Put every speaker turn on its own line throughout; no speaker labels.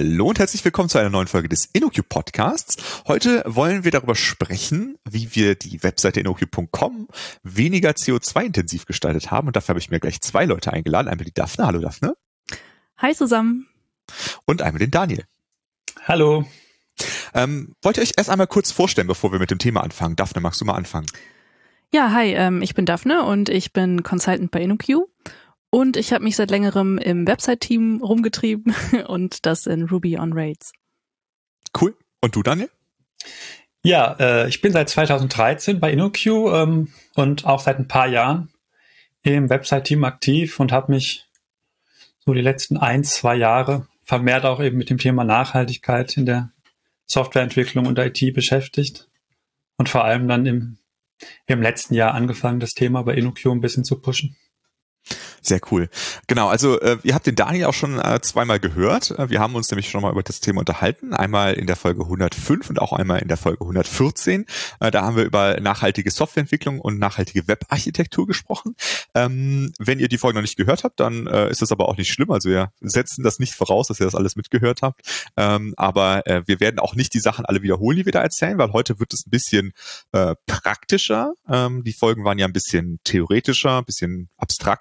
Hallo und herzlich willkommen zu einer neuen Folge des InnoQ Podcasts. Heute wollen wir darüber sprechen, wie wir die Webseite InnoQ.com weniger CO2-intensiv gestaltet haben. Und dafür habe ich mir gleich zwei Leute eingeladen. Einmal die Daphne. Hallo Daphne.
Hi zusammen.
Und einmal den Daniel.
Hallo.
Ähm, wollt ihr euch erst einmal kurz vorstellen, bevor wir mit dem Thema anfangen? Daphne, magst du mal anfangen?
Ja, hi, ähm, ich bin Daphne und ich bin Consultant bei InnoQ. Und ich habe mich seit längerem im Website-Team rumgetrieben und das in Ruby on Rails.
Cool. Und du, Daniel?
Ja, äh, ich bin seit 2013 bei InnoQ ähm, und auch seit ein paar Jahren im Website-Team aktiv und habe mich so die letzten ein, zwei Jahre vermehrt auch eben mit dem Thema Nachhaltigkeit in der Softwareentwicklung und IT beschäftigt und vor allem dann im, im letzten Jahr angefangen, das Thema bei InnoQ ein bisschen zu pushen.
Sehr cool. Genau, also äh, ihr habt den Daniel auch schon äh, zweimal gehört. Äh, wir haben uns nämlich schon mal über das Thema unterhalten. Einmal in der Folge 105 und auch einmal in der Folge 114. Äh, da haben wir über nachhaltige Softwareentwicklung und nachhaltige Webarchitektur gesprochen. Ähm, wenn ihr die Folge noch nicht gehört habt, dann äh, ist das aber auch nicht schlimm. Also wir setzen das nicht voraus, dass ihr das alles mitgehört habt. Ähm, aber äh, wir werden auch nicht die Sachen alle wiederholen, die wir da erzählen, weil heute wird es ein bisschen äh, praktischer. Ähm, die Folgen waren ja ein bisschen theoretischer, ein bisschen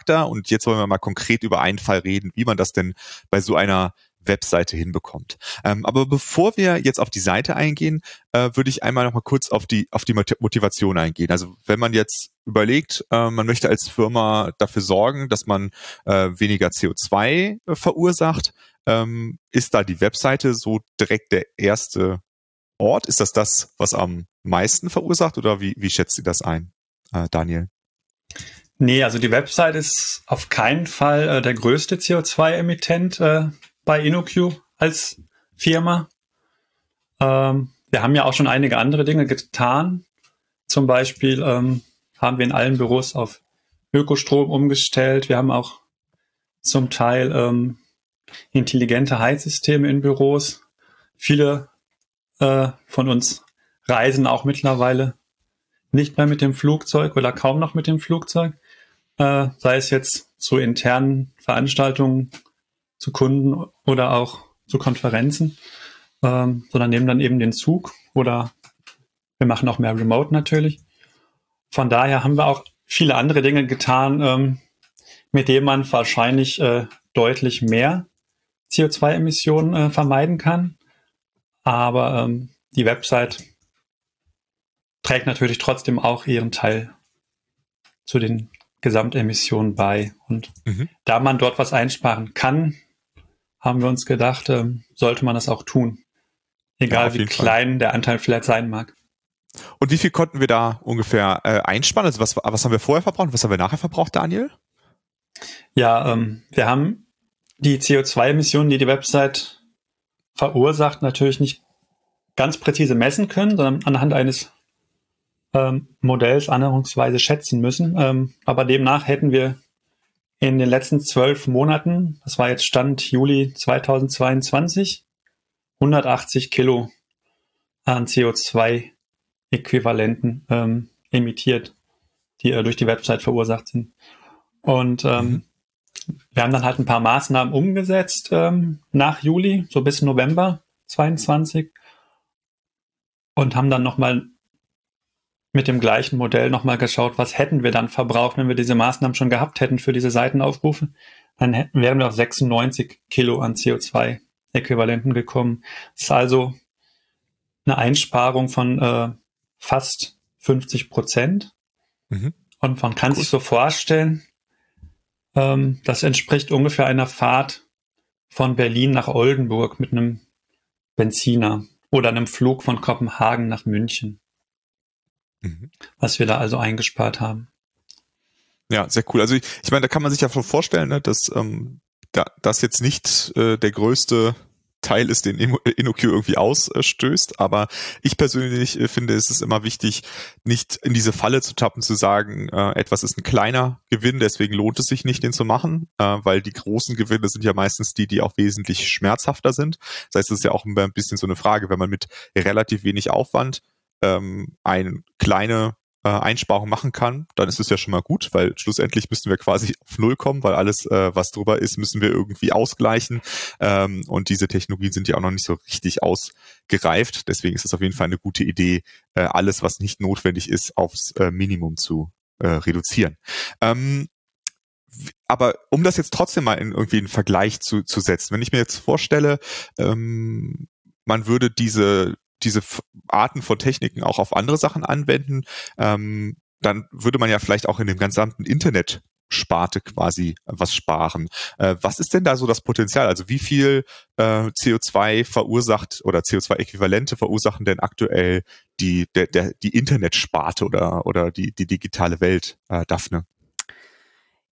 abstrakter und jetzt wollen wir mal konkret über einen Fall reden, wie man das denn bei so einer Webseite hinbekommt. Ähm, aber bevor wir jetzt auf die Seite eingehen, äh, würde ich einmal noch mal kurz auf die auf die Motivation eingehen. Also wenn man jetzt überlegt, äh, man möchte als Firma dafür sorgen, dass man äh, weniger CO2 äh, verursacht, ähm, ist da die Webseite so direkt der erste Ort? Ist das das, was am meisten verursacht oder wie, wie schätzt ihr das ein, äh, Daniel?
Nee, also die Website ist auf keinen Fall äh, der größte CO2-Emittent äh, bei InnoQ als Firma. Ähm, wir haben ja auch schon einige andere Dinge getan. Zum Beispiel ähm, haben wir in allen Büros auf Ökostrom umgestellt. Wir haben auch zum Teil ähm, intelligente Heizsysteme in Büros. Viele äh, von uns reisen auch mittlerweile nicht mehr mit dem Flugzeug oder kaum noch mit dem Flugzeug, äh, sei es jetzt zu internen Veranstaltungen, zu Kunden oder auch zu Konferenzen, ähm, sondern nehmen dann eben den Zug oder wir machen auch mehr Remote natürlich. Von daher haben wir auch viele andere Dinge getan, ähm, mit denen man wahrscheinlich äh, deutlich mehr CO2-Emissionen äh, vermeiden kann. Aber ähm, die Website trägt natürlich trotzdem auch ihren Teil zu den Gesamtemissionen bei. Und mhm. da man dort was einsparen kann, haben wir uns gedacht, äh, sollte man das auch tun. Egal ja, wie klein Fall. der Anteil vielleicht sein mag.
Und wie viel konnten wir da ungefähr äh, einsparen? Also was, was haben wir vorher verbraucht was haben wir nachher verbraucht, Daniel?
Ja, ähm, wir haben die CO2-Emissionen, die die Website verursacht, natürlich nicht ganz präzise messen können, sondern anhand eines ähm, Modells annäherungsweise schätzen müssen. Ähm, aber demnach hätten wir in den letzten zwölf Monaten, das war jetzt Stand Juli 2022, 180 Kilo an CO2-Äquivalenten ähm, emittiert, die äh, durch die Website verursacht sind. Und ähm, mhm. wir haben dann halt ein paar Maßnahmen umgesetzt ähm, nach Juli, so bis November 22 und haben dann nochmal mit dem gleichen Modell nochmal geschaut, was hätten wir dann verbraucht, wenn wir diese Maßnahmen schon gehabt hätten für diese Seitenaufrufe. Dann hätten, wären wir auf 96 Kilo an CO2-Äquivalenten gekommen. Das ist also eine Einsparung von äh, fast 50 Prozent. Mhm. Und man kann Gut. sich so vorstellen, ähm, das entspricht ungefähr einer Fahrt von Berlin nach Oldenburg mit einem Benziner oder einem Flug von Kopenhagen nach München. Mhm. Was wir da also eingespart haben.
Ja, sehr cool. Also ich, ich meine, da kann man sich ja schon vorstellen, ne, dass ähm, da, das jetzt nicht äh, der größte Teil ist, den InnoQ irgendwie ausstößt. Aber ich persönlich äh, finde, es ist immer wichtig, nicht in diese Falle zu tappen, zu sagen, äh, etwas ist ein kleiner Gewinn, deswegen lohnt es sich nicht, den zu machen, äh, weil die großen Gewinne sind ja meistens die, die auch wesentlich schmerzhafter sind. Das heißt, es ist ja auch ein bisschen so eine Frage, wenn man mit relativ wenig Aufwand ähm, eine kleine äh, Einsparungen machen kann, dann ist es ja schon mal gut, weil schlussendlich müssten wir quasi auf Null kommen, weil alles, äh, was drüber ist, müssen wir irgendwie ausgleichen. Ähm, und diese Technologien sind ja auch noch nicht so richtig ausgereift. Deswegen ist es auf jeden Fall eine gute Idee, äh, alles, was nicht notwendig ist, aufs äh, Minimum zu äh, reduzieren. Ähm, aber um das jetzt trotzdem mal in irgendwie einen Vergleich zu, zu setzen, wenn ich mir jetzt vorstelle, ähm, man würde diese diese Arten von Techniken auch auf andere Sachen anwenden, ähm, dann würde man ja vielleicht auch in dem gesamten Internet Sparte quasi was sparen. Äh, was ist denn da so das Potenzial? Also wie viel äh, CO2 verursacht oder CO2-Äquivalente verursachen denn aktuell die, der, der, die Internetsparte oder, oder die, die digitale Welt, äh, Daphne?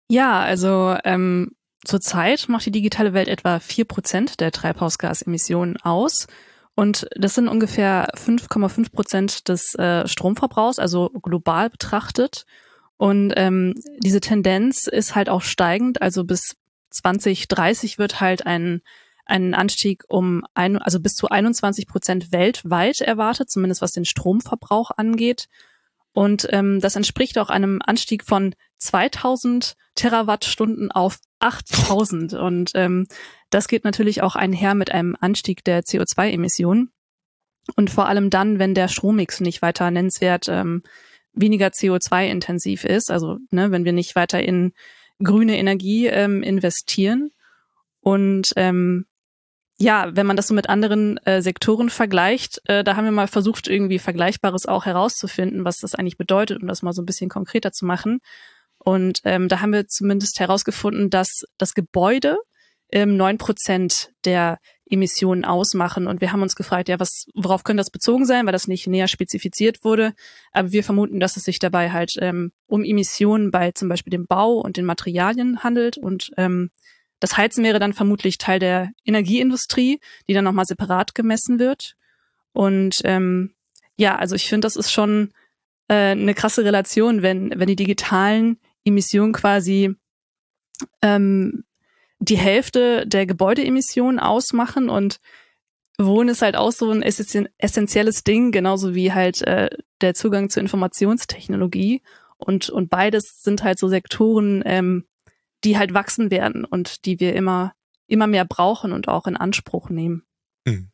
Ja, also ähm, zurzeit macht die digitale Welt etwa vier Prozent der Treibhausgasemissionen aus. Und das sind ungefähr 5,5 Prozent des äh, Stromverbrauchs, also global betrachtet. Und ähm, diese Tendenz ist halt auch steigend. Also bis 2030 wird halt ein, ein Anstieg um ein, also bis zu 21 Prozent weltweit erwartet, zumindest was den Stromverbrauch angeht. Und ähm, das entspricht auch einem Anstieg von 2000 Terawattstunden auf 8000. Und ähm, das geht natürlich auch einher mit einem Anstieg der CO2-Emissionen. Und vor allem dann, wenn der Strommix nicht weiter nennenswert ähm, weniger CO2-intensiv ist, also ne, wenn wir nicht weiter in grüne Energie ähm, investieren. Und ähm, ja, wenn man das so mit anderen äh, Sektoren vergleicht, äh, da haben wir mal versucht, irgendwie Vergleichbares auch herauszufinden, was das eigentlich bedeutet, um das mal so ein bisschen konkreter zu machen. Und ähm, da haben wir zumindest herausgefunden, dass das Gebäude ähm, neun ähm, Prozent der Emissionen ausmachen. Und wir haben uns gefragt, ja, was, worauf könnte das bezogen sein, weil das nicht näher spezifiziert wurde. Aber wir vermuten, dass es sich dabei halt ähm, um Emissionen bei zum Beispiel dem Bau und den Materialien handelt. Und ähm, das Heizen wäre dann vermutlich Teil der Energieindustrie, die dann nochmal separat gemessen wird. Und ähm, ja, also ich finde, das ist schon äh, eine krasse Relation, wenn, wenn die digitalen Emissionen quasi ähm, die Hälfte der Gebäudeemissionen ausmachen und Wohnen ist halt auch so ein essentielles Ding, genauso wie halt äh, der Zugang zur Informationstechnologie. Und, und beides sind halt so Sektoren, ähm, die halt wachsen werden und die wir immer, immer mehr brauchen und auch in Anspruch nehmen.
Mhm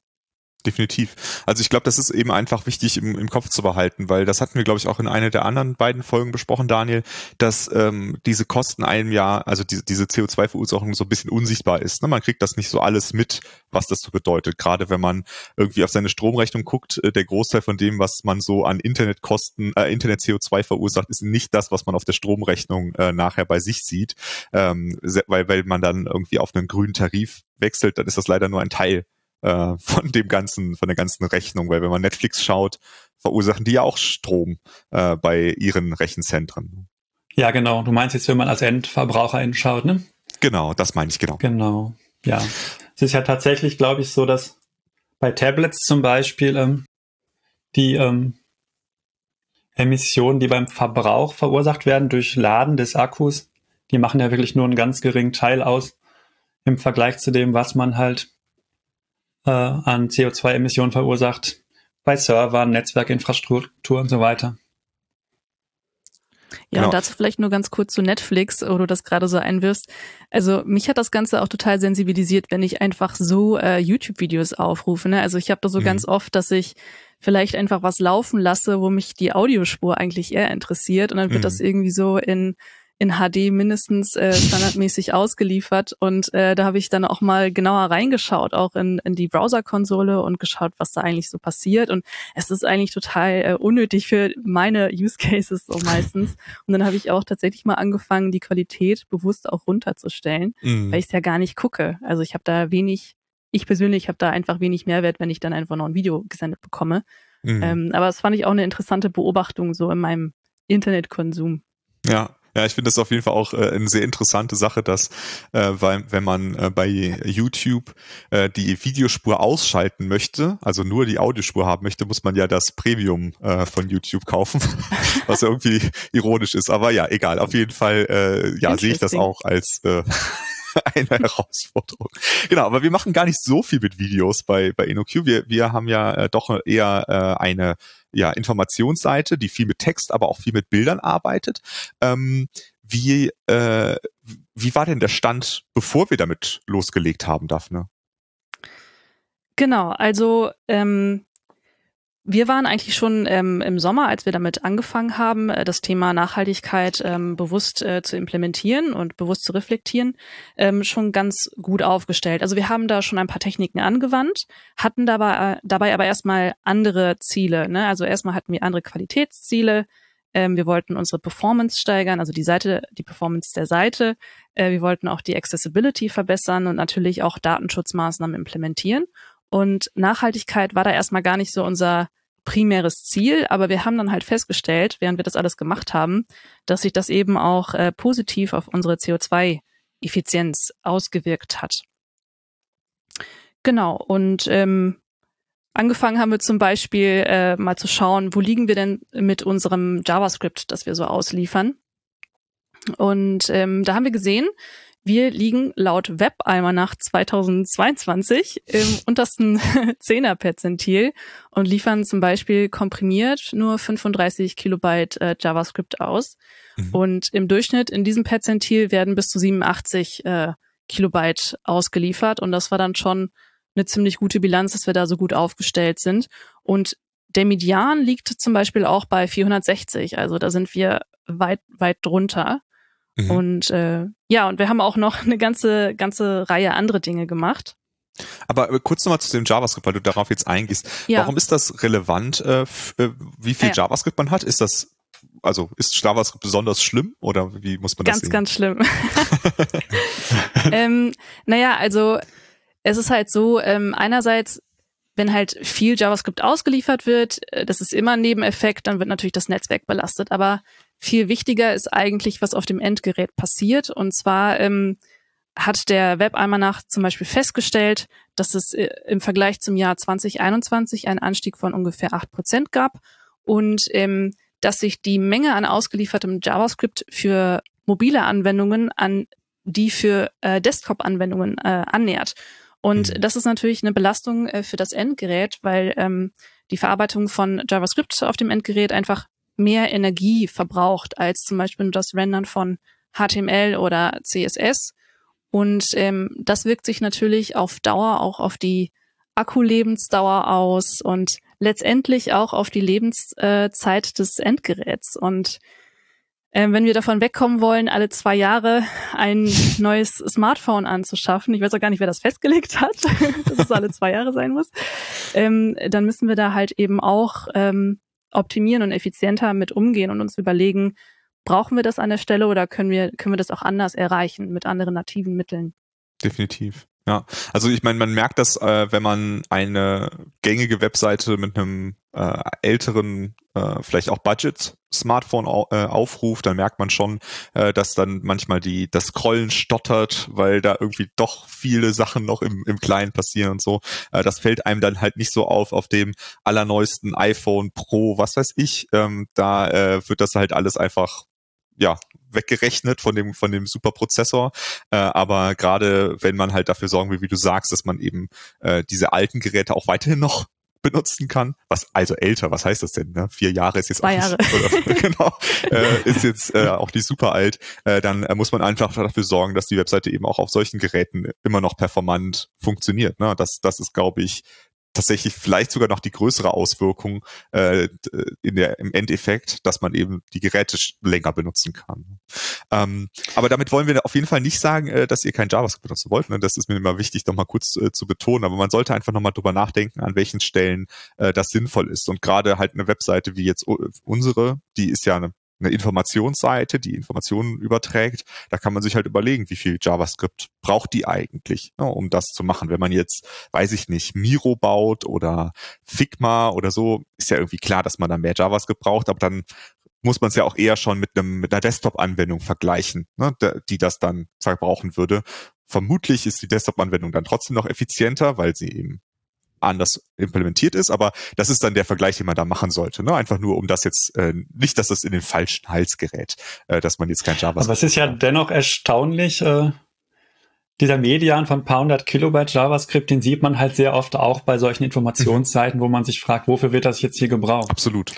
definitiv. Also ich glaube, das ist eben einfach wichtig im, im Kopf zu behalten, weil das hatten wir, glaube ich, auch in einer der anderen beiden Folgen besprochen, Daniel, dass ähm, diese Kosten einem Jahr, also die, diese CO2-Verursachung so ein bisschen unsichtbar ist. Ne? Man kriegt das nicht so alles mit, was das so bedeutet. Gerade wenn man irgendwie auf seine Stromrechnung guckt, äh, der Großteil von dem, was man so an Internetkosten, äh, Internet-CO2 verursacht, ist nicht das, was man auf der Stromrechnung äh, nachher bei sich sieht, ähm, weil, weil man dann irgendwie auf einen grünen Tarif wechselt, dann ist das leider nur ein Teil äh, von dem ganzen, von der ganzen Rechnung, weil wenn man Netflix schaut, verursachen die ja auch Strom äh, bei ihren Rechenzentren.
Ja, genau. Du meinst jetzt, wenn man als Endverbraucher hinschaut, ne?
Genau, das meine ich genau.
Genau. Ja. Es ist ja tatsächlich, glaube ich, so, dass bei Tablets zum Beispiel ähm, die ähm, Emissionen, die beim Verbrauch verursacht werden durch Laden des Akkus, die machen ja wirklich nur einen ganz geringen Teil aus im Vergleich zu dem, was man halt äh, an CO2-Emissionen verursacht bei Servern, Netzwerkinfrastruktur und so weiter.
Ja, genau. und dazu vielleicht nur ganz kurz zu Netflix, wo du das gerade so einwirfst. Also mich hat das Ganze auch total sensibilisiert, wenn ich einfach so äh, YouTube-Videos aufrufe. Ne? Also ich habe da so mhm. ganz oft, dass ich vielleicht einfach was laufen lasse, wo mich die Audiospur eigentlich eher interessiert und dann wird mhm. das irgendwie so in in HD mindestens äh, standardmäßig ausgeliefert. Und äh, da habe ich dann auch mal genauer reingeschaut, auch in, in die Browser-Konsole und geschaut, was da eigentlich so passiert. Und es ist eigentlich total äh, unnötig für meine Use Cases so meistens. Und dann habe ich auch tatsächlich mal angefangen, die Qualität bewusst auch runterzustellen, mhm. weil ich es ja gar nicht gucke. Also ich habe da wenig, ich persönlich habe da einfach wenig Mehrwert, wenn ich dann einfach noch ein Video gesendet bekomme. Mhm. Ähm, aber das fand ich auch eine interessante Beobachtung so in meinem Internetkonsum.
Ja, ja, ich finde das auf jeden Fall auch äh, eine sehr interessante Sache, dass äh, weil, wenn man äh, bei YouTube äh, die Videospur ausschalten möchte, also nur die Audiospur haben möchte, muss man ja das Premium äh, von YouTube kaufen, was irgendwie ironisch ist. Aber ja, egal. Auf jeden Fall, äh, ja, sehe ich das auch als äh, eine Herausforderung. Genau, aber wir machen gar nicht so viel mit Videos bei, bei InnoQ. Wir, wir haben ja äh, doch eher äh, eine ja, Informationsseite, die viel mit Text, aber auch viel mit Bildern arbeitet. Ähm, wie, äh, wie war denn der Stand, bevor wir damit losgelegt haben, Daphne?
Genau, also ähm, wir waren eigentlich schon ähm, im Sommer, als wir damit angefangen haben, äh, das Thema Nachhaltigkeit ähm, bewusst äh, zu implementieren und bewusst zu reflektieren, ähm, schon ganz gut aufgestellt. Also wir haben da schon ein paar Techniken angewandt, hatten dabei, äh, dabei aber erstmal andere Ziele. Ne? Also erstmal hatten wir andere Qualitätsziele. Ähm, wir wollten unsere Performance steigern, also die Seite, die Performance der Seite. Äh, wir wollten auch die Accessibility verbessern und natürlich auch Datenschutzmaßnahmen implementieren. Und Nachhaltigkeit war da erstmal gar nicht so unser primäres Ziel, aber wir haben dann halt festgestellt, während wir das alles gemacht haben, dass sich das eben auch äh, positiv auf unsere CO2-Effizienz ausgewirkt hat. Genau, und ähm, angefangen haben wir zum Beispiel äh, mal zu schauen, wo liegen wir denn mit unserem JavaScript, das wir so ausliefern. Und ähm, da haben wir gesehen, wir liegen laut Webalmanach 2022 im untersten Zehner-Perzentil und liefern zum Beispiel komprimiert nur 35 Kilobyte äh, JavaScript aus. Mhm. Und im Durchschnitt in diesem Perzentil werden bis zu 87 äh, Kilobyte ausgeliefert. Und das war dann schon eine ziemlich gute Bilanz, dass wir da so gut aufgestellt sind. Und der Median liegt zum Beispiel auch bei 460. Also da sind wir weit, weit drunter. Mhm. Und äh, ja, und wir haben auch noch eine ganze, ganze Reihe andere Dinge gemacht.
Aber äh, kurz nochmal zu dem JavaScript, weil du darauf jetzt eingehst. Ja. Warum ist das relevant, äh, äh wie viel ja. JavaScript man hat? Ist das, also ist JavaScript besonders schlimm oder wie muss man
das
ganz,
sehen? Ganz, ganz schlimm. ähm, naja, also es ist halt so, ähm, einerseits wenn halt viel JavaScript ausgeliefert wird, äh, das ist immer ein Nebeneffekt, dann wird natürlich das Netzwerk belastet. Aber viel wichtiger ist eigentlich, was auf dem Endgerät passiert. Und zwar ähm, hat der Webalmanach zum Beispiel festgestellt, dass es äh, im Vergleich zum Jahr 2021 einen Anstieg von ungefähr acht Prozent gab und ähm, dass sich die Menge an ausgeliefertem JavaScript für mobile Anwendungen an die für äh, Desktop-Anwendungen äh, annähert. Und mhm. das ist natürlich eine Belastung äh, für das Endgerät, weil ähm, die Verarbeitung von JavaScript auf dem Endgerät einfach mehr Energie verbraucht als zum Beispiel das Rendern von HTML oder CSS. Und ähm, das wirkt sich natürlich auf Dauer auch auf die Akkulebensdauer aus und letztendlich auch auf die Lebenszeit des Endgeräts. Und äh, wenn wir davon wegkommen wollen, alle zwei Jahre ein neues Smartphone anzuschaffen, ich weiß auch gar nicht, wer das festgelegt hat, dass es alle zwei Jahre sein muss, ähm, dann müssen wir da halt eben auch ähm, optimieren und effizienter mit umgehen und uns überlegen, brauchen wir das an der Stelle oder können wir, können wir das auch anders erreichen mit anderen nativen Mitteln?
Definitiv. Ja, also ich meine, man merkt das, äh, wenn man eine gängige Webseite mit einem äh, älteren, äh, vielleicht auch Budget-Smartphone au äh, aufruft, dann merkt man schon, äh, dass dann manchmal die das Scrollen stottert, weil da irgendwie doch viele Sachen noch im, im Kleinen passieren und so. Äh, das fällt einem dann halt nicht so auf auf dem allerneuesten iPhone Pro, was weiß ich. Ähm, da äh, wird das halt alles einfach ja, weggerechnet von dem, von dem Superprozessor. Äh, aber gerade wenn man halt dafür sorgen will, wie du sagst, dass man eben äh, diese alten Geräte auch weiterhin noch benutzen kann. Was also älter, was heißt das denn? Ne? Vier Jahre ist jetzt
Zwei auch
nicht, oder, genau, äh, ist jetzt äh, auch nicht super alt. Äh, dann äh, muss man einfach dafür sorgen, dass die Webseite eben auch auf solchen Geräten immer noch performant funktioniert. Ne? Das, das ist, glaube ich, tatsächlich vielleicht sogar noch die größere Auswirkung äh, in der, im Endeffekt, dass man eben die Geräte länger benutzen kann. Ähm, aber damit wollen wir auf jeden Fall nicht sagen, äh, dass ihr kein JavaScript benutzen wollt. Ne? Das ist mir immer wichtig, nochmal kurz äh, zu betonen. Aber man sollte einfach nochmal drüber nachdenken, an welchen Stellen äh, das sinnvoll ist. Und gerade halt eine Webseite wie jetzt unsere, die ist ja eine eine Informationsseite, die Informationen überträgt, da kann man sich halt überlegen, wie viel JavaScript braucht die eigentlich, ne, um das zu machen. Wenn man jetzt, weiß ich nicht, Miro baut oder Figma oder so, ist ja irgendwie klar, dass man da mehr JavaScript braucht, aber dann muss man es ja auch eher schon mit einem mit einer Desktop-Anwendung vergleichen, ne, die das dann verbrauchen würde. Vermutlich ist die Desktop-Anwendung dann trotzdem noch effizienter, weil sie eben anders implementiert ist, aber das ist dann der Vergleich, den man da machen sollte. Ne? Einfach nur, um das jetzt äh, nicht, dass das in den falschen Hals gerät, äh, dass man jetzt kein JavaScript.
Aber es ist ja dennoch erstaunlich, äh, dieser Median von paar hundert Kilobyte JavaScript, den sieht man halt sehr oft auch bei solchen Informationsseiten, wo man sich fragt, wofür wird das jetzt hier gebraucht?
Absolut,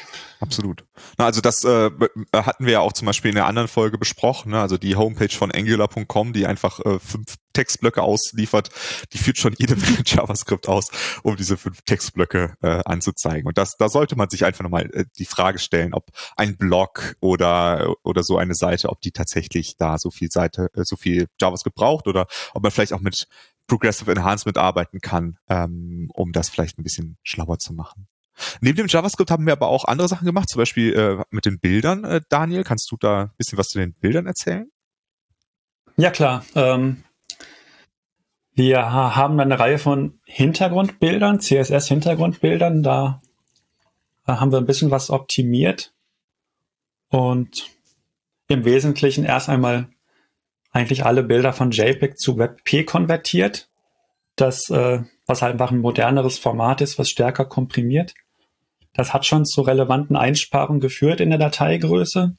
absolut. Na, also das äh, hatten wir ja auch zum Beispiel in der anderen Folge besprochen. Ne? Also die Homepage von Angular.com, die einfach äh, fünf Textblöcke ausliefert, die führt schon jede Menge JavaScript aus, um diese fünf Textblöcke äh, anzuzeigen. Und das, da sollte man sich einfach nochmal äh, die Frage stellen, ob ein Blog oder oder so eine Seite, ob die tatsächlich da so viel Seite, äh, so viel JavaScript braucht oder ob man vielleicht auch mit Progressive Enhancement arbeiten kann, ähm, um das vielleicht ein bisschen schlauer zu machen. Neben dem JavaScript haben wir aber auch andere Sachen gemacht, zum Beispiel äh, mit den Bildern. Äh, Daniel, kannst du da ein bisschen was zu den Bildern erzählen?
Ja, klar. Ähm, wir haben eine Reihe von Hintergrundbildern, CSS-Hintergrundbildern. Da haben wir ein bisschen was optimiert und im Wesentlichen erst einmal eigentlich alle Bilder von JPEG zu WebP konvertiert. Das, äh, was halt einfach ein moderneres Format ist, was stärker komprimiert. Das hat schon zu relevanten Einsparungen geführt in der Dateigröße.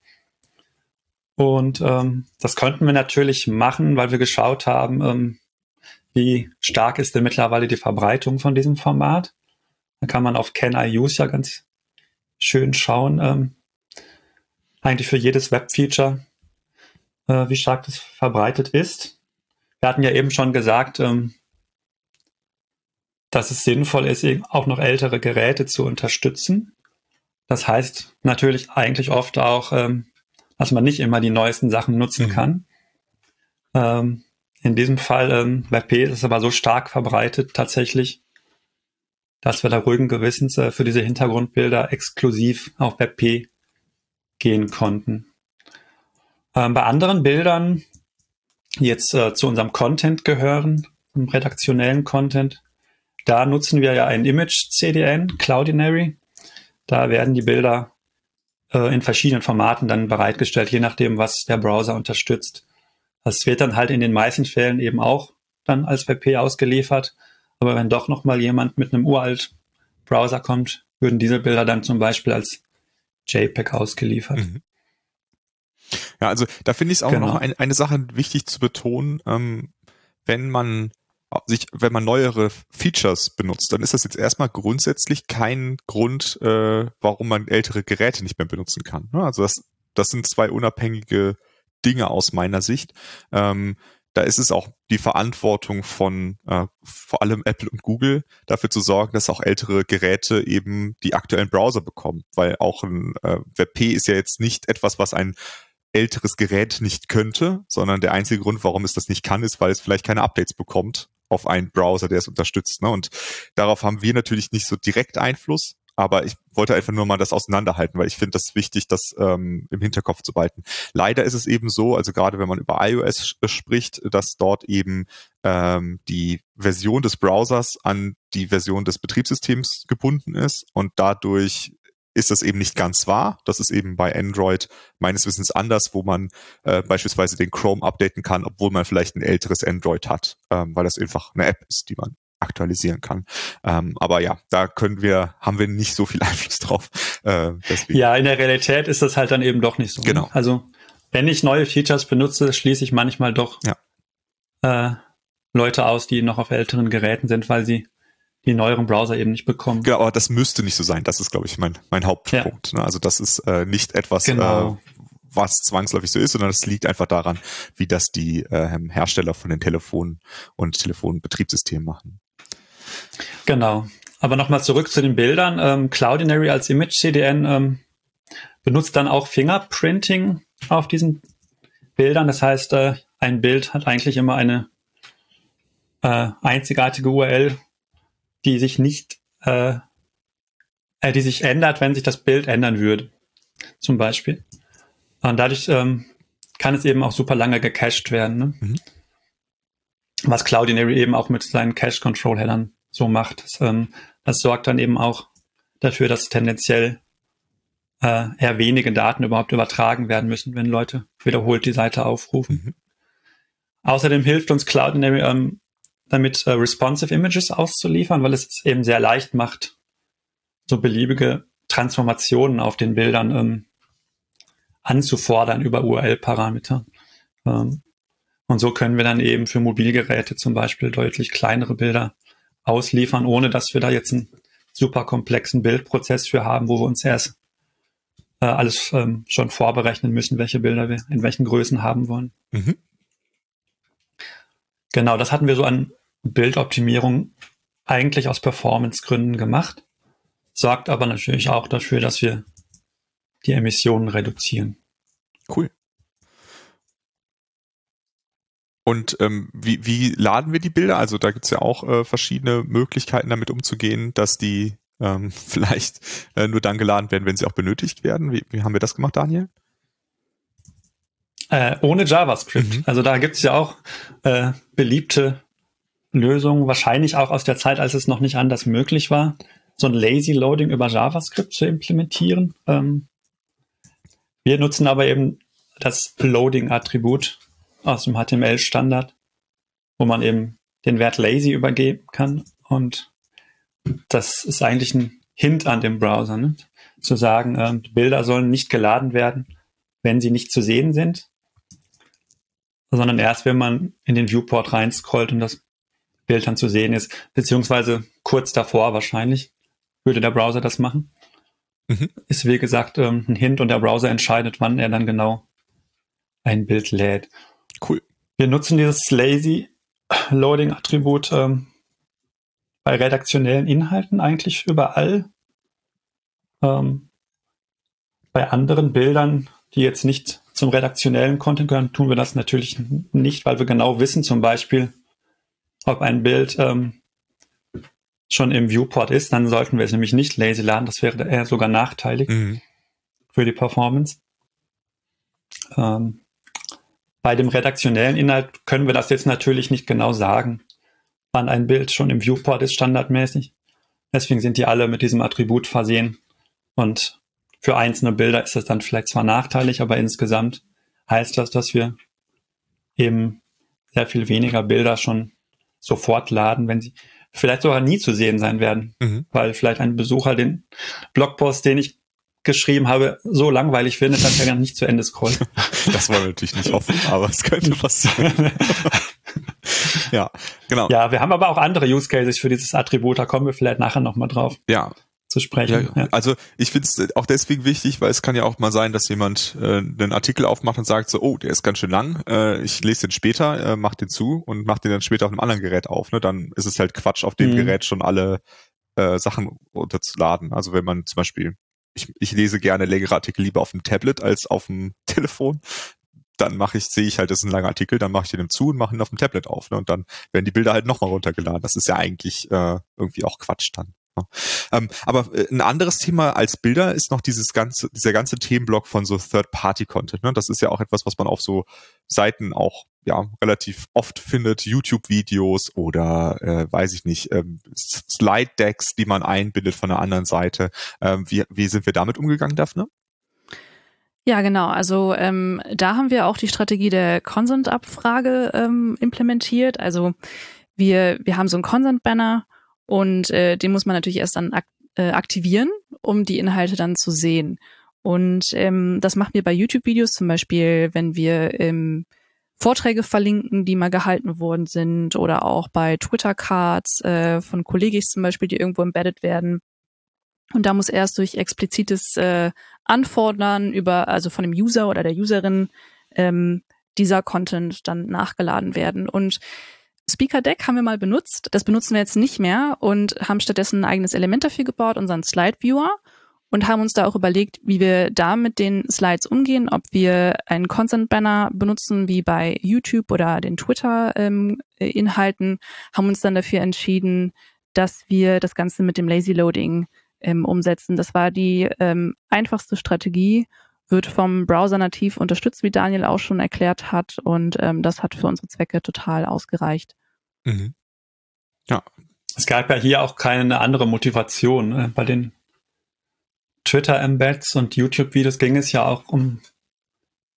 Und ähm, das könnten wir natürlich machen, weil wir geschaut haben, ähm, wie stark ist denn mittlerweile die Verbreitung von diesem Format? Da kann man auf Can I Use ja ganz schön schauen, ähm, eigentlich für jedes Web-Feature, äh, wie stark das verbreitet ist. Wir hatten ja eben schon gesagt, ähm, dass es sinnvoll ist, auch noch ältere Geräte zu unterstützen. Das heißt natürlich eigentlich oft auch, ähm, dass man nicht immer die neuesten Sachen nutzen mhm. kann. Ähm, in diesem Fall ähm, WebP ist aber so stark verbreitet tatsächlich, dass wir da ruhigen Gewissens äh, für diese Hintergrundbilder exklusiv auf WebP gehen konnten. Ähm, bei anderen Bildern, die jetzt äh, zu unserem Content gehören, im redaktionellen Content, da nutzen wir ja ein Image-CDN, Cloudinary. Da werden die Bilder äh, in verschiedenen Formaten dann bereitgestellt, je nachdem, was der Browser unterstützt. Das wird dann halt in den meisten Fällen eben auch dann als WebP ausgeliefert. Aber wenn doch nochmal jemand mit einem uralt Browser kommt, würden diese Bilder dann zum Beispiel als JPEG ausgeliefert. Mhm.
Ja, also da finde ich es auch genau. noch ein, eine Sache wichtig zu betonen, ähm, wenn man sich, wenn man neuere Features benutzt, dann ist das jetzt erstmal grundsätzlich kein Grund, äh, warum man ältere Geräte nicht mehr benutzen kann. Ne? Also das, das sind zwei unabhängige Dinge aus meiner Sicht. Ähm, da ist es auch die Verantwortung von äh, vor allem Apple und Google dafür zu sorgen, dass auch ältere Geräte eben die aktuellen Browser bekommen, weil auch ein äh, WebP ist ja jetzt nicht etwas, was ein älteres Gerät nicht könnte, sondern der einzige Grund, warum es das nicht kann, ist, weil es vielleicht keine Updates bekommt auf einen Browser, der es unterstützt. Ne? Und darauf haben wir natürlich nicht so direkt Einfluss. Aber ich wollte einfach nur mal das auseinanderhalten, weil ich finde das wichtig, das ähm, im Hinterkopf zu behalten. Leider ist es eben so, also gerade wenn man über iOS spricht, dass dort eben ähm, die Version des Browsers an die Version des Betriebssystems gebunden ist und dadurch ist das eben nicht ganz wahr. Das ist eben bei Android meines Wissens anders, wo man äh, beispielsweise den Chrome updaten kann, obwohl man vielleicht ein älteres Android hat, ähm, weil das einfach eine App ist, die man aktualisieren kann. Ähm, aber ja, da können wir, haben wir nicht so viel Einfluss drauf.
Äh, deswegen. Ja, in der Realität ist das halt dann eben doch nicht so.
Genau.
Also wenn ich neue Features benutze, schließe ich manchmal doch ja. äh, Leute aus, die noch auf älteren Geräten sind, weil sie die neueren Browser eben nicht bekommen.
Genau, aber das müsste nicht so sein. Das ist, glaube ich, mein, mein Hauptpunkt. Ja. Ne? Also das ist äh, nicht etwas,
genau. äh,
was zwangsläufig so ist, sondern es liegt einfach daran, wie das die äh, Hersteller von den Telefonen und Telefonbetriebssystemen machen.
Genau. Aber nochmal zurück zu den Bildern. Ähm, Cloudinary als Image-CDN ähm, benutzt dann auch Fingerprinting auf diesen Bildern. Das heißt, äh, ein Bild hat eigentlich immer eine äh, einzigartige URL, die sich nicht, äh, äh, die sich ändert, wenn sich das Bild ändern würde. Zum Beispiel. Und dadurch ähm, kann es eben auch super lange gecached werden. Ne? Mhm. Was Cloudinary eben auch mit seinen Cache-Control-Headern so macht. Das, ähm, das sorgt dann eben auch dafür, dass tendenziell äh, eher wenige Daten überhaupt übertragen werden müssen, wenn Leute wiederholt die Seite aufrufen. Mhm. Außerdem hilft uns Cloudinary ähm, damit, äh, responsive Images auszuliefern, weil es eben sehr leicht macht, so beliebige Transformationen auf den Bildern ähm, anzufordern über URL-Parameter. Ähm, Und so können wir dann eben für Mobilgeräte zum Beispiel deutlich kleinere Bilder ausliefern, ohne dass wir da jetzt einen super komplexen Bildprozess für haben, wo wir uns erst äh, alles ähm, schon vorberechnen müssen, welche Bilder wir in welchen Größen haben wollen. Mhm. Genau, das hatten wir so an Bildoptimierung eigentlich aus Performancegründen gemacht, sorgt aber natürlich auch dafür, dass wir die Emissionen reduzieren.
Cool. Und ähm, wie, wie laden wir die Bilder? Also da gibt's ja auch äh, verschiedene Möglichkeiten, damit umzugehen, dass die ähm, vielleicht äh, nur dann geladen werden, wenn sie auch benötigt werden. Wie, wie haben wir das gemacht, Daniel?
Äh, ohne JavaScript. Mhm. Also da gibt's ja auch äh, beliebte Lösungen, wahrscheinlich auch aus der Zeit, als es noch nicht anders möglich war, so ein Lazy Loading über JavaScript zu implementieren. Ähm, wir nutzen aber eben das Loading-Attribut aus dem HTML-Standard, wo man eben den Wert lazy übergeben kann. Und das ist eigentlich ein Hint an dem Browser, ne? zu sagen, ähm, Bilder sollen nicht geladen werden, wenn sie nicht zu sehen sind, sondern erst, wenn man in den Viewport reinscrollt und das Bild dann zu sehen ist, beziehungsweise kurz davor wahrscheinlich würde der Browser das machen. Mhm. Ist wie gesagt ähm, ein Hint und der Browser entscheidet, wann er dann genau ein Bild lädt.
Cool.
Wir nutzen dieses Lazy Loading Attribut ähm, bei redaktionellen Inhalten eigentlich überall. Ähm, bei anderen Bildern, die jetzt nicht zum redaktionellen Content gehören, tun wir das natürlich nicht, weil wir genau wissen, zum Beispiel, ob ein Bild ähm, schon im Viewport ist, dann sollten wir es nämlich nicht lazy laden. Das wäre eher sogar nachteilig mhm. für die Performance. Ähm, bei dem redaktionellen Inhalt können wir das jetzt natürlich nicht genau sagen, wann ein Bild schon im Viewport ist, standardmäßig. Deswegen sind die alle mit diesem Attribut versehen. Und für einzelne Bilder ist das dann vielleicht zwar nachteilig, aber insgesamt heißt das, dass wir eben sehr viel weniger Bilder schon sofort laden, wenn sie vielleicht sogar nie zu sehen sein werden, mhm. weil vielleicht ein Besucher den Blogpost, den ich geschrieben habe, so langweilig findet, dass er dann nicht zu Ende scrollt.
Das wollen wir natürlich nicht hoffen, aber es könnte passieren. ja, genau.
Ja, wir haben aber auch andere Use Cases für dieses Attribut, da kommen wir vielleicht nachher nochmal drauf.
Ja,
zu sprechen.
Ja, ja. Also ich finde es auch deswegen wichtig, weil es kann ja auch mal sein, dass jemand äh, einen Artikel aufmacht und sagt so, oh, der ist ganz schön lang, äh, ich lese den später, äh, mach den zu und mach den dann später auf einem anderen Gerät auf. Ne? Dann ist es halt Quatsch, auf dem mhm. Gerät schon alle äh, Sachen runterzuladen. Also wenn man zum Beispiel ich, ich lese gerne längere Artikel lieber auf dem Tablet als auf dem Telefon. Dann mache ich, sehe ich halt, das ist ein langer Artikel, dann mache ich den zu und mache ihn auf dem Tablet auf. Ne? Und dann werden die Bilder halt nochmal runtergeladen. Das ist ja eigentlich äh, irgendwie auch Quatsch dann. Ähm, aber äh, ein anderes Thema als Bilder ist noch dieses ganze, dieser ganze Themenblock von so Third-Party-Content. Ne? Das ist ja auch etwas, was man auf so Seiten auch ja relativ oft findet. YouTube-Videos oder äh, weiß ich nicht, ähm, Slide-Decks, die man einbindet von der anderen Seite. Ähm, wie, wie sind wir damit umgegangen, Daphne?
Ja, genau. Also ähm, da haben wir auch die Strategie der Consent-Abfrage ähm, implementiert. Also wir, wir haben so einen Consent-Banner und äh, den muss man natürlich erst dann ak äh, aktivieren, um die Inhalte dann zu sehen. Und ähm, das machen wir bei YouTube-Videos zum Beispiel, wenn wir ähm, Vorträge verlinken, die mal gehalten worden sind, oder auch bei Twitter-Cards äh, von Kollegis zum Beispiel, die irgendwo embedded werden. Und da muss erst durch explizites äh, Anfordern über, also von dem User oder der Userin, ähm, dieser Content dann nachgeladen werden. Und Speaker Deck haben wir mal benutzt. Das benutzen wir jetzt nicht mehr und haben stattdessen ein eigenes Element dafür gebaut, unseren Slide Viewer und haben uns da auch überlegt, wie wir da mit den Slides umgehen, ob wir einen Consent Banner benutzen, wie bei YouTube oder den Twitter ähm, Inhalten, haben uns dann dafür entschieden, dass wir das Ganze mit dem Lazy Loading ähm, umsetzen. Das war die ähm, einfachste Strategie wird vom Browser nativ unterstützt, wie Daniel auch schon erklärt hat. Und ähm, das hat für unsere Zwecke total ausgereicht. Mhm.
Ja. Es gab ja hier auch keine andere Motivation. Ne? Bei den Twitter-Embeds und YouTube-Videos ging es ja auch um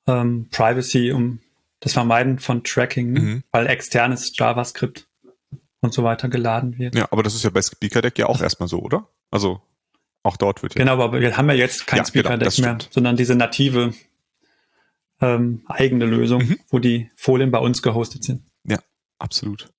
ähm, Privacy, um das Vermeiden von Tracking, ne? mhm. weil externes JavaScript und so weiter geladen wird.
Ja, aber das ist ja bei Speaker Deck ja auch erstmal so, oder? Also auch dort wird
ja. Genau, aber wir haben ja jetzt kein ja, Speaker Deck genau, mehr, sondern diese native ähm, eigene Lösung, mhm. wo die Folien bei uns gehostet sind.
Ja, absolut.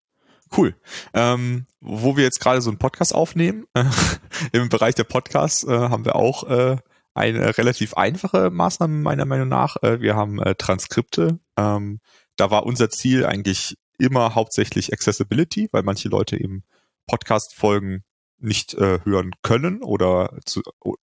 Cool. Ähm, wo wir jetzt gerade so einen Podcast aufnehmen, äh, im Bereich der Podcasts äh, haben wir auch äh, eine relativ einfache Maßnahme meiner Meinung nach. Äh, wir haben äh, Transkripte. Ähm, da war unser Ziel eigentlich immer hauptsächlich Accessibility, weil manche Leute eben Podcast-Folgen nicht äh, hören können oder zu,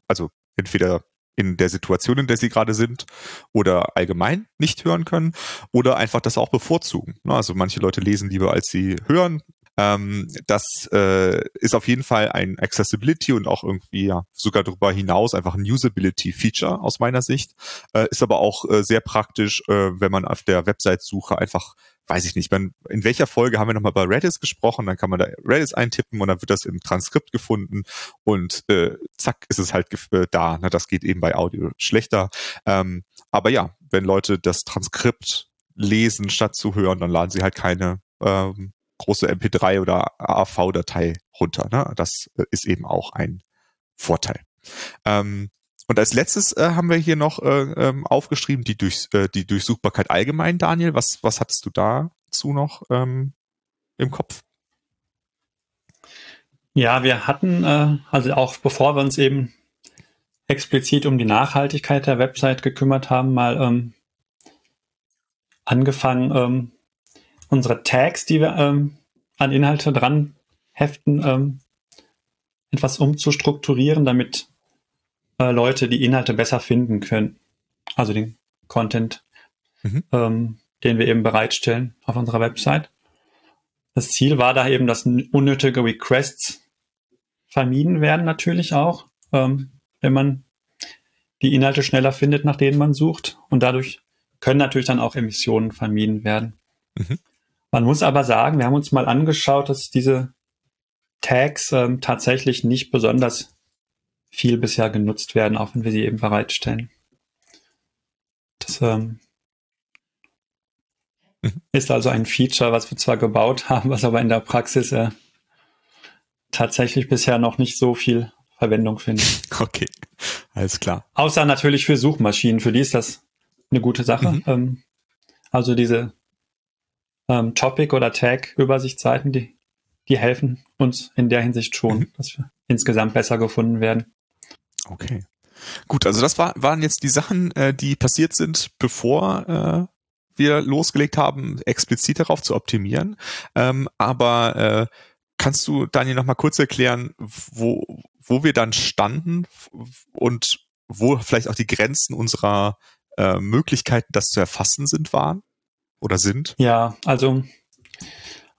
also entweder in der Situation, in der sie gerade sind oder allgemein nicht hören können oder einfach das auch bevorzugen. Ne, also manche Leute lesen lieber, als sie hören. Ähm, das äh, ist auf jeden Fall ein Accessibility und auch irgendwie ja, sogar darüber hinaus einfach ein Usability-Feature aus meiner Sicht. Äh, ist aber auch äh, sehr praktisch, äh, wenn man auf der Website-Suche einfach weiß ich nicht, man, in welcher Folge haben wir nochmal bei Redis gesprochen, dann kann man da Redis eintippen und dann wird das im Transkript gefunden und äh, zack ist es halt äh, da. Ne? Das geht eben bei Audio schlechter. Ähm, aber ja, wenn Leute das Transkript lesen statt zu hören, dann laden sie halt keine ähm, große MP3 oder AV-Datei runter. Ne? Das äh, ist eben auch ein Vorteil. Ähm, und als letztes äh, haben wir hier noch äh, ähm, aufgeschrieben die, durch, äh, die Durchsuchbarkeit allgemein, Daniel. Was, was hattest du dazu noch ähm, im Kopf?
Ja, wir hatten, äh, also auch bevor wir uns eben explizit um die Nachhaltigkeit der Website gekümmert haben, mal ähm, angefangen, ähm, unsere Tags, die wir ähm, an Inhalte dran heften, ähm, etwas umzustrukturieren, damit äh, Leute die Inhalte besser finden können. Also den Content, mhm. ähm, den wir eben bereitstellen auf unserer Website. Das Ziel war da eben, dass unnötige Requests vermieden werden natürlich auch, ähm, wenn man die Inhalte schneller findet, nach denen man sucht. Und dadurch können natürlich dann auch Emissionen vermieden werden. Mhm. Man muss aber sagen, wir haben uns mal angeschaut, dass diese Tags ähm, tatsächlich nicht besonders viel bisher genutzt werden, auch wenn wir sie eben bereitstellen. Das ähm, ist also ein Feature, was wir zwar gebaut haben, was aber in der Praxis äh, tatsächlich bisher noch nicht so viel Verwendung findet.
Okay, alles klar.
Außer natürlich für Suchmaschinen, für die ist das eine gute Sache. Mhm. Ähm, also diese ähm, Topic- oder Tag-Übersichtsseiten, die, die helfen uns in der Hinsicht schon, mhm. dass wir insgesamt besser gefunden werden.
Okay. Gut, also das war, waren jetzt die Sachen, äh, die passiert sind, bevor äh, wir losgelegt haben, explizit darauf zu optimieren. Ähm, aber äh, kannst du, Daniel, noch mal kurz erklären, wo, wo wir dann standen und wo vielleicht auch die Grenzen unserer äh, Möglichkeiten, das zu erfassen sind, waren? oder sind?
Ja, also,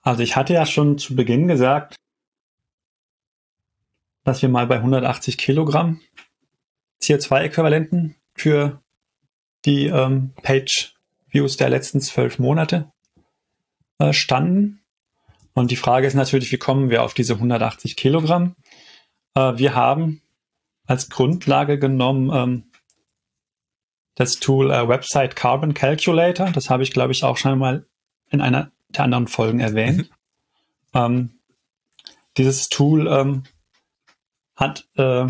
also ich hatte ja schon zu Beginn gesagt, dass wir mal bei 180 Kilogramm CO2-Äquivalenten für die ähm, Page-Views der letzten zwölf Monate äh, standen. Und die Frage ist natürlich, wie kommen wir auf diese 180 Kilogramm? Äh, wir haben als Grundlage genommen ähm, das Tool äh, Website Carbon Calculator. Das habe ich, glaube ich, auch schon mal in einer der anderen Folgen erwähnt. Mhm. Ähm, dieses Tool ähm, hat äh,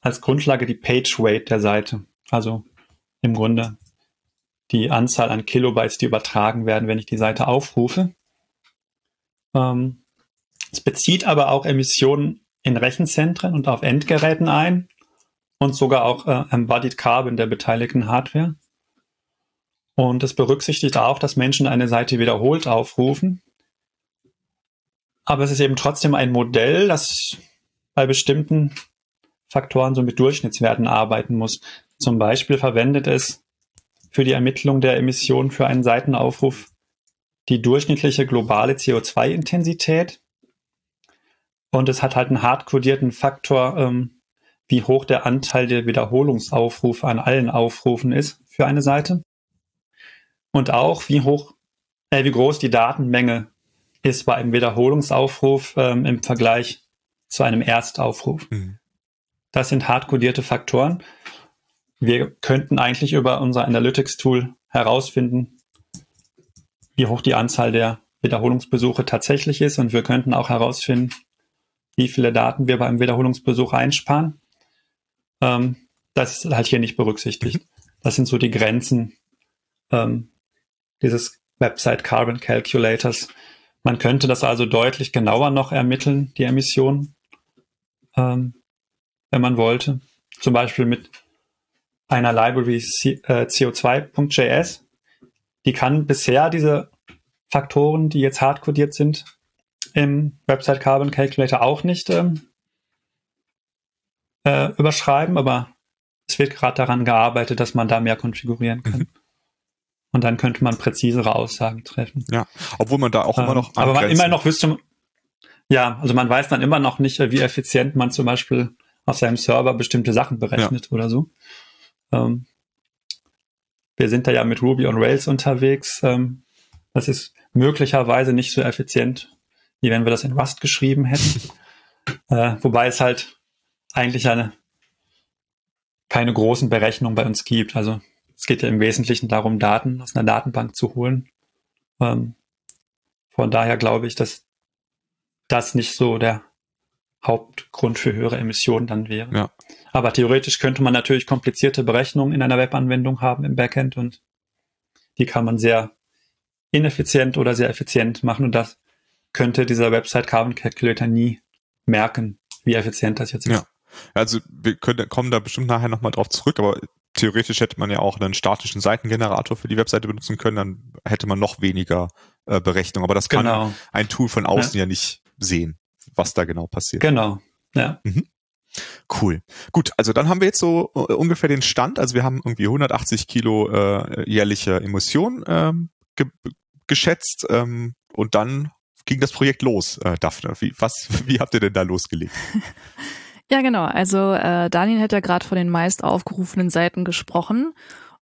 als Grundlage die Page Weight der Seite. Also im Grunde die Anzahl an Kilobytes, die übertragen werden, wenn ich die Seite aufrufe. Ähm, es bezieht aber auch Emissionen in Rechenzentren und auf Endgeräten ein und sogar auch äh, Embodied Carbon der beteiligten Hardware. Und es berücksichtigt auch, dass Menschen eine Seite wiederholt aufrufen. Aber es ist eben trotzdem ein Modell, das bei bestimmten Faktoren so mit Durchschnittswerten arbeiten muss. Zum Beispiel verwendet es für die Ermittlung der Emissionen für einen Seitenaufruf die durchschnittliche globale CO2-Intensität. Und es hat halt einen hardcodierten Faktor ähm, wie hoch der Anteil der Wiederholungsaufrufe an allen Aufrufen ist für eine Seite. Und auch wie hoch, äh, wie groß die Datenmenge ist bei einem Wiederholungsaufruf ähm, im Vergleich zu einem Erstaufruf. Mhm. Das sind hardcodierte Faktoren. Wir könnten eigentlich über unser Analytics-Tool herausfinden, wie hoch die Anzahl der Wiederholungsbesuche tatsächlich ist und wir könnten auch herausfinden, wie viele Daten wir beim Wiederholungsbesuch einsparen. Ähm, das ist halt hier nicht berücksichtigt. Das sind so die Grenzen, ähm, dieses Website Carbon Calculators. Man könnte das also deutlich genauer noch ermitteln, die Emissionen, ähm, wenn man wollte. Zum Beispiel mit einer Library CO2.js. Äh, die kann bisher diese Faktoren, die jetzt hardcodiert sind, im Website Carbon Calculator auch nicht ähm, äh, überschreiben, aber es wird gerade daran gearbeitet, dass man da mehr konfigurieren kann. Mhm. Und dann könnte man präzisere Aussagen treffen.
Ja, obwohl man da auch ähm, immer noch.
Aber man immer noch wüsste, ja, also man weiß dann immer noch nicht, wie effizient man zum Beispiel auf seinem Server bestimmte Sachen berechnet ja. oder so. Ähm, wir sind da ja mit Ruby on Rails unterwegs. Ähm, das ist möglicherweise nicht so effizient, wie wenn wir das in Rust geschrieben hätten. äh, wobei es halt eigentlich eine keine großen Berechnungen bei uns gibt. Also es geht ja im Wesentlichen darum, Daten aus einer Datenbank zu holen. Ähm, von daher glaube ich, dass das nicht so der Hauptgrund für höhere Emissionen dann wäre. Ja. Aber theoretisch könnte man natürlich komplizierte Berechnungen in einer Webanwendung haben im Backend und die kann man sehr ineffizient oder sehr effizient machen und das könnte dieser Website Carbon Calculator nie merken, wie effizient das jetzt ist.
Ja. Also wir können, kommen da bestimmt nachher nochmal drauf zurück, aber theoretisch hätte man ja auch einen statischen Seitengenerator für die Webseite benutzen können, dann hätte man noch weniger äh, Berechnung. Aber das kann genau. ein Tool von außen ja. ja nicht sehen, was da genau passiert.
Genau, ja. Mhm.
Cool. Gut, also dann haben wir jetzt so uh, ungefähr den Stand. Also wir haben irgendwie 180 Kilo äh, jährliche Emissionen ähm, ge geschätzt ähm, und dann ging das Projekt los, äh, Daphne. Wie, was, wie habt ihr denn da losgelegt?
Ja, genau. Also äh, Daniel hat ja gerade von den meist aufgerufenen Seiten gesprochen.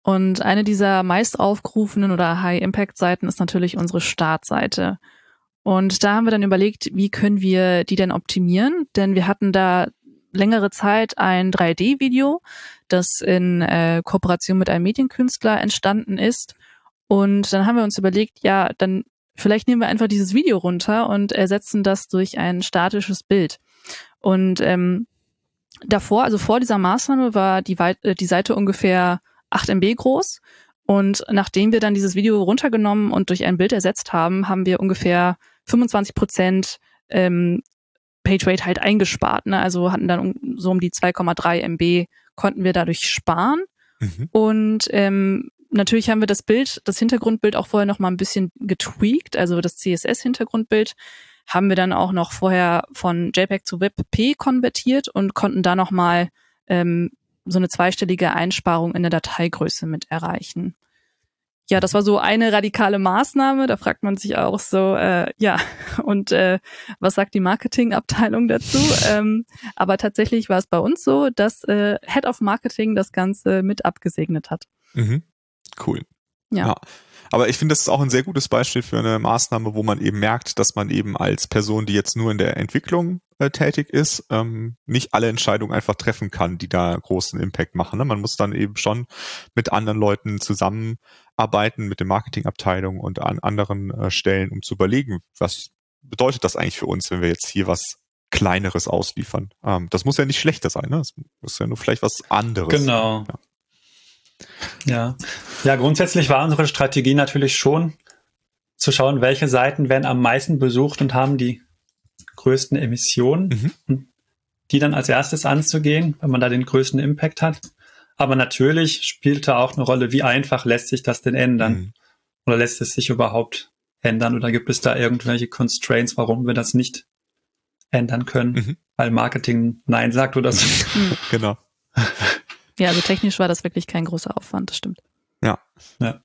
Und eine dieser meist aufgerufenen oder High-Impact-Seiten ist natürlich unsere Startseite. Und da haben wir dann überlegt, wie können wir die denn optimieren? Denn wir hatten da längere Zeit ein 3D-Video, das in äh, Kooperation mit einem Medienkünstler entstanden ist. Und dann haben wir uns überlegt, ja, dann vielleicht nehmen wir einfach dieses Video runter und ersetzen das durch ein statisches Bild. Und ähm, davor, also vor dieser Maßnahme, war die, äh, die Seite ungefähr 8 MB groß. Und nachdem wir dann dieses Video runtergenommen und durch ein Bild ersetzt haben, haben wir ungefähr 25 Prozent ähm, PageRate halt eingespart. Ne? Also hatten dann um, so um die 2,3 MB konnten wir dadurch sparen. Mhm. Und ähm, natürlich haben wir das Bild, das Hintergrundbild auch vorher noch mal ein bisschen getweakt, also das CSS-Hintergrundbild haben wir dann auch noch vorher von JPEG zu WebP konvertiert und konnten da nochmal ähm, so eine zweistellige Einsparung in der Dateigröße mit erreichen. Ja, das war so eine radikale Maßnahme. Da fragt man sich auch so, äh, ja, und äh, was sagt die Marketingabteilung dazu? ähm, aber tatsächlich war es bei uns so, dass äh, Head of Marketing das Ganze mit abgesegnet hat.
Mhm. Cool. ja. ja. Aber ich finde, das ist auch ein sehr gutes Beispiel für eine Maßnahme, wo man eben merkt, dass man eben als Person, die jetzt nur in der Entwicklung äh, tätig ist, ähm, nicht alle Entscheidungen einfach treffen kann, die da großen Impact machen. Ne? Man muss dann eben schon mit anderen Leuten zusammenarbeiten, mit der Marketingabteilung und an anderen äh, Stellen, um zu überlegen, was bedeutet das eigentlich für uns, wenn wir jetzt hier was Kleineres ausliefern. Ähm, das muss ja nicht schlechter sein, ne? Das ist ja nur vielleicht was anderes.
Genau. Ja. Ja. ja, grundsätzlich war unsere Strategie natürlich schon zu schauen, welche Seiten werden am meisten besucht und haben die größten Emissionen mhm. die dann als erstes anzugehen, wenn man da den größten Impact hat. Aber natürlich spielte auch eine Rolle, wie einfach lässt sich das denn ändern? Mhm. Oder lässt es sich überhaupt ändern? Oder gibt es da irgendwelche Constraints, warum wir das nicht ändern können? Mhm. Weil Marketing Nein sagt oder so.
genau.
Ja, also technisch war das wirklich kein großer Aufwand, das stimmt.
Ja. Ja.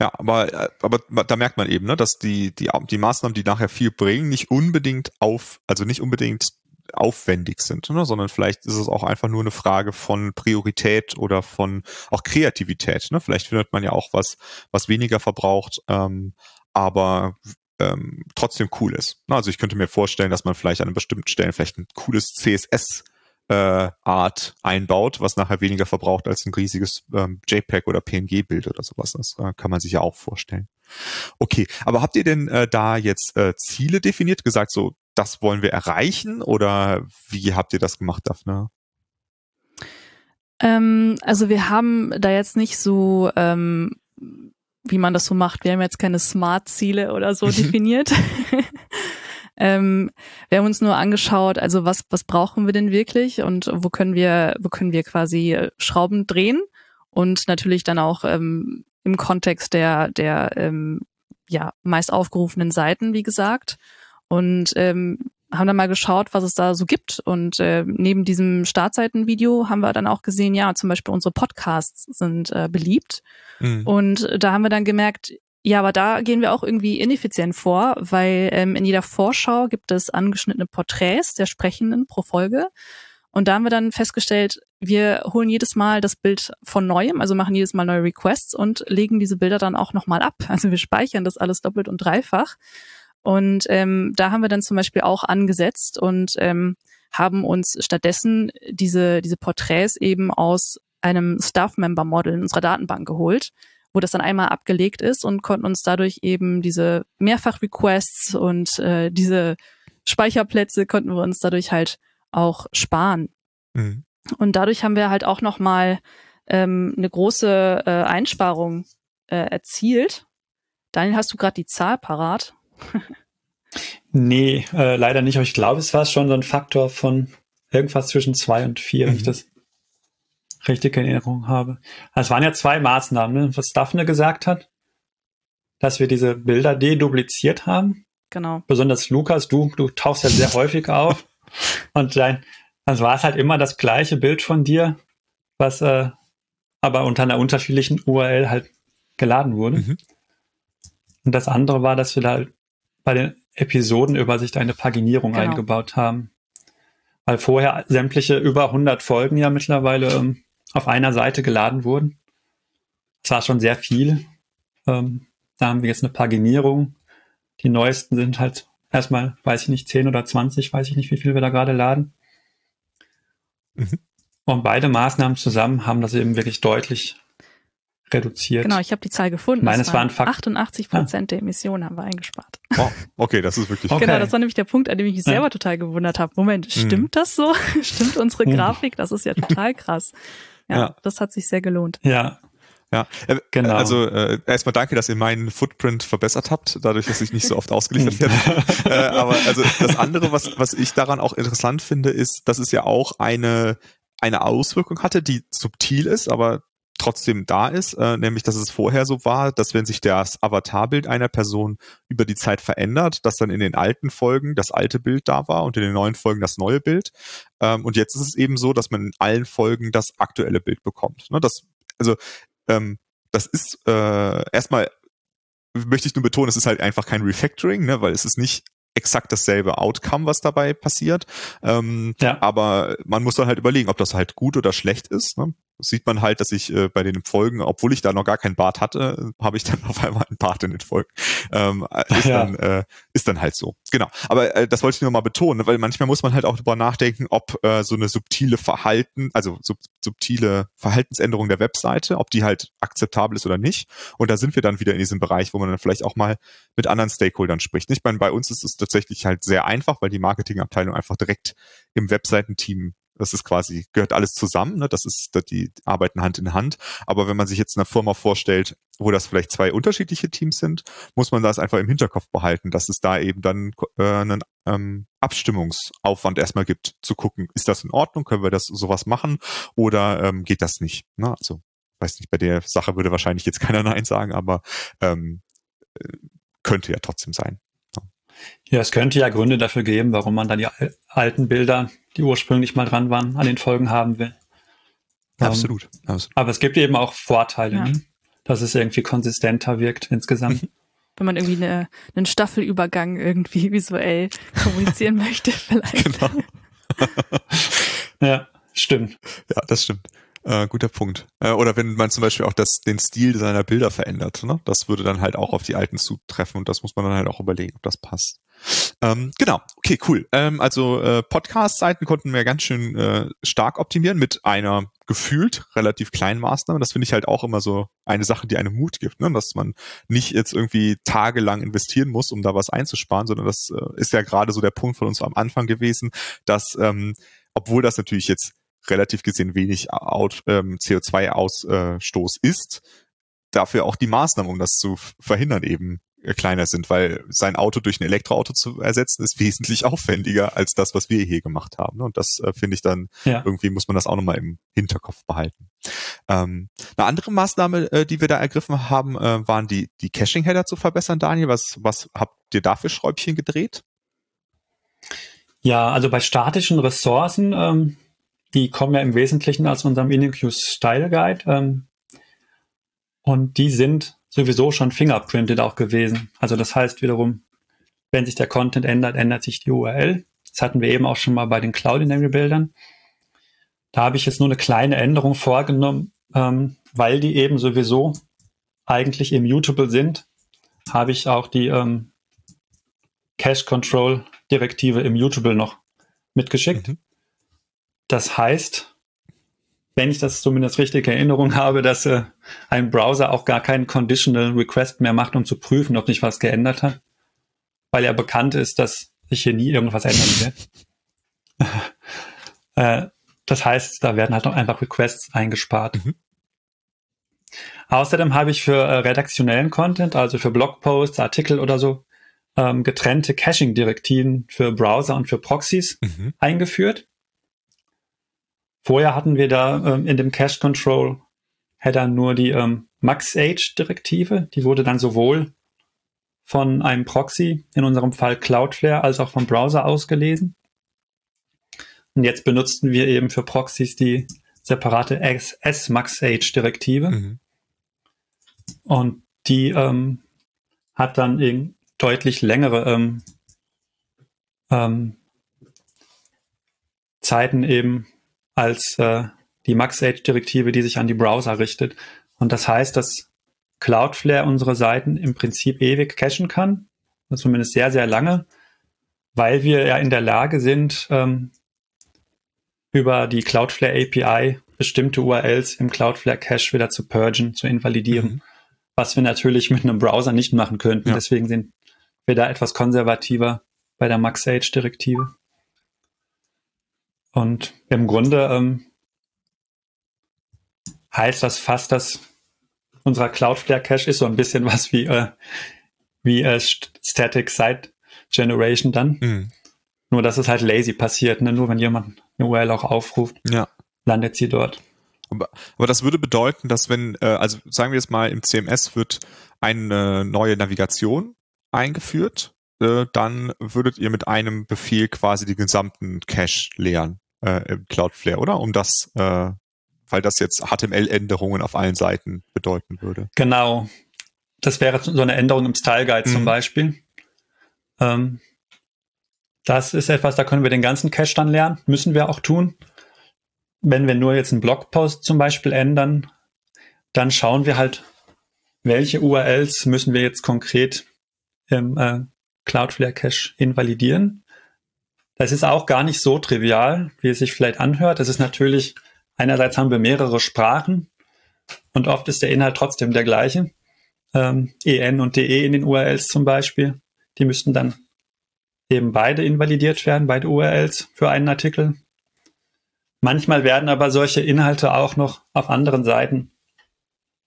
Ja, aber, aber da merkt man eben, ne, dass die, die, die Maßnahmen, die nachher viel bringen, nicht unbedingt auf, also nicht unbedingt aufwendig sind, ne, sondern vielleicht ist es auch einfach nur eine Frage von Priorität oder von auch Kreativität. Ne? Vielleicht findet man ja auch was, was weniger verbraucht, ähm, aber ähm, trotzdem cool ist. Also ich könnte mir vorstellen, dass man vielleicht an bestimmten Stellen vielleicht ein cooles CSS äh, Art einbaut, was nachher weniger verbraucht als ein riesiges ähm, JPEG oder PNG-Bild oder sowas. Das äh, kann man sich ja auch vorstellen. Okay, aber habt ihr denn äh, da jetzt äh, Ziele definiert, gesagt, so das wollen wir erreichen oder wie habt ihr das gemacht, Daphne?
Ähm, also wir haben da jetzt nicht so ähm, wie man das so macht. Wir haben jetzt keine Smart-Ziele oder so definiert. ähm, wir haben uns nur angeschaut, also was, was brauchen wir denn wirklich und wo können wir, wo können wir quasi Schrauben drehen und natürlich dann auch ähm, im Kontext der, der ähm, ja, meist aufgerufenen Seiten, wie gesagt. Und ähm, haben dann mal geschaut, was es da so gibt. Und äh, neben diesem Startseitenvideo haben wir dann auch gesehen, ja, zum Beispiel unsere Podcasts sind äh, beliebt. Mhm. Und da haben wir dann gemerkt, ja, aber da gehen wir auch irgendwie ineffizient vor, weil ähm, in jeder Vorschau gibt es angeschnittene Porträts der Sprechenden pro Folge. Und da haben wir dann festgestellt, wir holen jedes Mal das Bild von neuem, also machen jedes Mal neue Requests und legen diese Bilder dann auch nochmal ab. Also wir speichern das alles doppelt und dreifach. Und ähm, da haben wir dann zum Beispiel auch angesetzt und ähm, haben uns stattdessen diese, diese Porträts eben aus einem Staff-Member-Model in unserer Datenbank geholt, wo das dann einmal abgelegt ist und konnten uns dadurch eben diese Mehrfach-Requests und äh, diese Speicherplätze konnten wir uns dadurch halt auch sparen. Mhm. Und dadurch haben wir halt auch nochmal ähm, eine große äh, Einsparung äh, erzielt. Daniel, hast du gerade die Zahl parat?
nee, äh, leider nicht, aber ich glaube, es war schon so ein Faktor von irgendwas zwischen zwei und vier, mhm. wenn ich mhm. das richtig in Erinnerung habe. Also es waren ja zwei Maßnahmen, ne? was Daphne gesagt hat, dass wir diese Bilder dedupliziert haben.
Genau.
Besonders Lukas, du, du tauchst ja sehr häufig auf. Und dein, also war es halt immer das gleiche Bild von dir, was äh, aber unter einer unterschiedlichen URL halt geladen wurde. Mhm. Und das andere war, dass wir da bei den Episodenübersicht eine Paginierung genau. eingebaut haben. Weil vorher sämtliche über 100 Folgen ja mittlerweile ähm, auf einer Seite geladen wurden. Das war schon sehr viel. Ähm, da haben wir jetzt eine Paginierung. Die neuesten sind halt erstmal, weiß ich nicht, 10 oder 20, weiß ich nicht, wie viel wir da gerade laden. Mhm. Und beide Maßnahmen zusammen haben das eben wirklich deutlich reduziert.
Genau, ich habe die Zahl gefunden.
Meines waren,
waren 88 Prozent ah. der Emissionen haben wir eingespart.
Oh, okay, das ist wirklich.
Okay. Genau, das war nämlich der Punkt, an dem ich mich selber ja. total gewundert habe. Moment, mhm. stimmt mhm. das so? stimmt unsere mhm. Grafik? Das ist ja total krass. Ja, ja, das hat sich sehr gelohnt.
Ja.
Ja, äh, genau. Also äh, erstmal danke, dass ihr meinen Footprint verbessert habt, dadurch, dass ich nicht so oft ausgeliefert werde. äh, aber also das andere, was was ich daran auch interessant finde, ist, dass es ja auch eine eine Auswirkung hatte, die subtil ist, aber trotzdem da ist, äh, nämlich dass es vorher so war, dass wenn sich das Avatarbild einer Person über die Zeit verändert, dass dann in den alten Folgen das alte Bild da war und in den neuen Folgen das neue Bild. Ähm, und jetzt ist es eben so, dass man in allen Folgen das aktuelle Bild bekommt. Ne? Das, also ähm, das ist äh, erstmal möchte ich nur betonen, es ist halt einfach kein Refactoring, ne, weil es ist nicht exakt dasselbe Outcome, was dabei passiert. Ähm, ja. Aber man muss dann halt überlegen, ob das halt gut oder schlecht ist. Ne? Sieht man halt, dass ich äh, bei den Folgen, obwohl ich da noch gar keinen Bart hatte, habe ich dann auf einmal einen Bart in den Folgen. Ähm, ist, ja. dann, äh, ist dann halt so. Genau. Aber äh, das wollte ich nur mal betonen, weil manchmal muss man halt auch darüber nachdenken, ob äh, so eine subtile Verhalten, also sub subtile Verhaltensänderung der Webseite, ob die halt akzeptabel ist oder nicht. Und da sind wir dann wieder in diesem Bereich, wo man dann vielleicht auch mal mit anderen Stakeholdern spricht. Ich meine, bei uns ist es tatsächlich halt sehr einfach, weil die Marketingabteilung einfach direkt im Webseitenteam das ist quasi, gehört alles zusammen, ne? das ist, die arbeiten Hand in Hand. Aber wenn man sich jetzt eine Firma vorstellt, wo das vielleicht zwei unterschiedliche Teams sind, muss man das einfach im Hinterkopf behalten, dass es da eben dann äh, einen ähm, Abstimmungsaufwand erstmal gibt, zu gucken, ist das in Ordnung, können wir das sowas machen oder ähm, geht das nicht? Ne? Also, weiß nicht, bei der Sache würde wahrscheinlich jetzt keiner Nein sagen, aber ähm, äh, könnte ja trotzdem sein.
Ja, es könnte ja Gründe dafür geben, warum man dann die alten Bilder, die ursprünglich mal dran waren, an den Folgen haben will.
Absolut. Um, absolut.
Aber es gibt eben auch Vorteile, ja. ne? dass es irgendwie konsistenter wirkt insgesamt.
Wenn man irgendwie eine, einen Staffelübergang irgendwie visuell kommunizieren möchte, vielleicht. Genau.
ja, stimmt.
Ja, das stimmt. Äh, guter Punkt. Äh, oder wenn man zum Beispiel auch das, den Stil seiner Bilder verändert, ne? das würde dann halt auch auf die alten zutreffen und das muss man dann halt auch überlegen, ob das passt. Ähm, genau, okay, cool. Ähm, also äh, Podcast-Seiten konnten wir ganz schön äh, stark optimieren mit einer gefühlt relativ kleinen Maßnahme. Das finde ich halt auch immer so eine Sache, die einem Mut gibt, ne? dass man nicht jetzt irgendwie tagelang investieren muss, um da was einzusparen, sondern das äh, ist ja gerade so der Punkt von uns am Anfang gewesen, dass ähm, obwohl das natürlich jetzt relativ gesehen wenig Out, ähm, CO2-Ausstoß ist, dafür auch die Maßnahmen, um das zu verhindern, eben äh, kleiner sind, weil sein Auto durch ein Elektroauto zu ersetzen ist wesentlich aufwendiger als das, was wir hier gemacht haben. Und das äh, finde ich dann, ja. irgendwie muss man das auch nochmal im Hinterkopf behalten. Ähm, eine andere Maßnahme, äh, die wir da ergriffen haben, äh, waren die, die Caching-Header zu verbessern, Daniel. Was, was habt ihr da für Schräubchen gedreht?
Ja, also bei statischen Ressourcen, ähm, die kommen ja im Wesentlichen aus unserem InnoQ Style Guide. Ähm, und die sind sowieso schon fingerprinted auch gewesen. Also das heißt wiederum, wenn sich der Content ändert, ändert sich die URL. Das hatten wir eben auch schon mal bei den Cloudinary-Bildern. Da habe ich jetzt nur eine kleine Änderung vorgenommen, ähm, weil die eben sowieso eigentlich immutable sind, habe ich auch die ähm, Cache Control Direktive immutable noch mitgeschickt. Mhm. Das heißt, wenn ich das zumindest richtig in Erinnerung habe, dass äh, ein Browser auch gar keinen Conditional Request mehr macht, um zu prüfen, ob sich was geändert hat, weil er bekannt ist, dass sich hier nie irgendwas ändern wird. äh, das heißt, da werden halt noch einfach Requests eingespart. Mhm. Außerdem habe ich für äh, redaktionellen Content, also für Blogposts, Artikel oder so, ähm, getrennte Caching-Direktiven für Browser und für Proxys mhm. eingeführt. Vorher hatten wir da ähm, in dem Cache Control Header nur die ähm, Max-Age-Direktive. Die wurde dann sowohl von einem Proxy, in unserem Fall Cloudflare, als auch vom Browser ausgelesen. Und jetzt benutzten wir eben für Proxys die separate S-Max-Age-Direktive. Mhm. Und die ähm, hat dann eben deutlich längere ähm, ähm, Zeiten eben als äh, die Max-Age-Direktive, die sich an die Browser richtet. Und das heißt, dass Cloudflare unsere Seiten im Prinzip ewig cachen kann, also zumindest sehr, sehr lange, weil wir ja in der Lage sind, ähm, über die Cloudflare API bestimmte URLs im Cloudflare Cache wieder zu purgen, zu invalidieren, mhm. was wir natürlich mit einem Browser nicht machen könnten. Ja. Deswegen sind wir da etwas konservativer bei der Max-Age-Direktive. Und im Grunde ähm, heißt das fast, dass unser Cloudflare Cache ist so ein bisschen was wie, äh, wie äh, Static Site Generation dann. Mhm. Nur, dass es halt lazy passiert. Ne? Nur wenn jemand eine URL auch aufruft, ja. landet sie dort.
Aber, aber das würde bedeuten, dass wenn, äh, also sagen wir jetzt mal, im CMS wird eine neue Navigation eingeführt, äh, dann würdet ihr mit einem Befehl quasi die gesamten Cache leeren äh, im Cloudflare, oder? Um das, äh, weil das jetzt HTML-Änderungen auf allen Seiten bedeuten würde.
Genau. Das wäre so eine Änderung im Style Guide mhm. zum Beispiel. Ähm, das ist etwas, da können wir den ganzen Cache dann lernen, müssen wir auch tun. Wenn wir nur jetzt einen Blogpost zum Beispiel ändern, dann schauen wir halt, welche URLs müssen wir jetzt konkret im äh, Cloudflare Cache invalidieren das ist auch gar nicht so trivial, wie es sich vielleicht anhört. Das ist natürlich, einerseits haben wir mehrere Sprachen und oft ist der Inhalt trotzdem der gleiche. Ähm, EN und DE in den URLs zum Beispiel, die müssten dann eben beide invalidiert werden, beide URLs für einen Artikel. Manchmal werden aber solche Inhalte auch noch auf anderen Seiten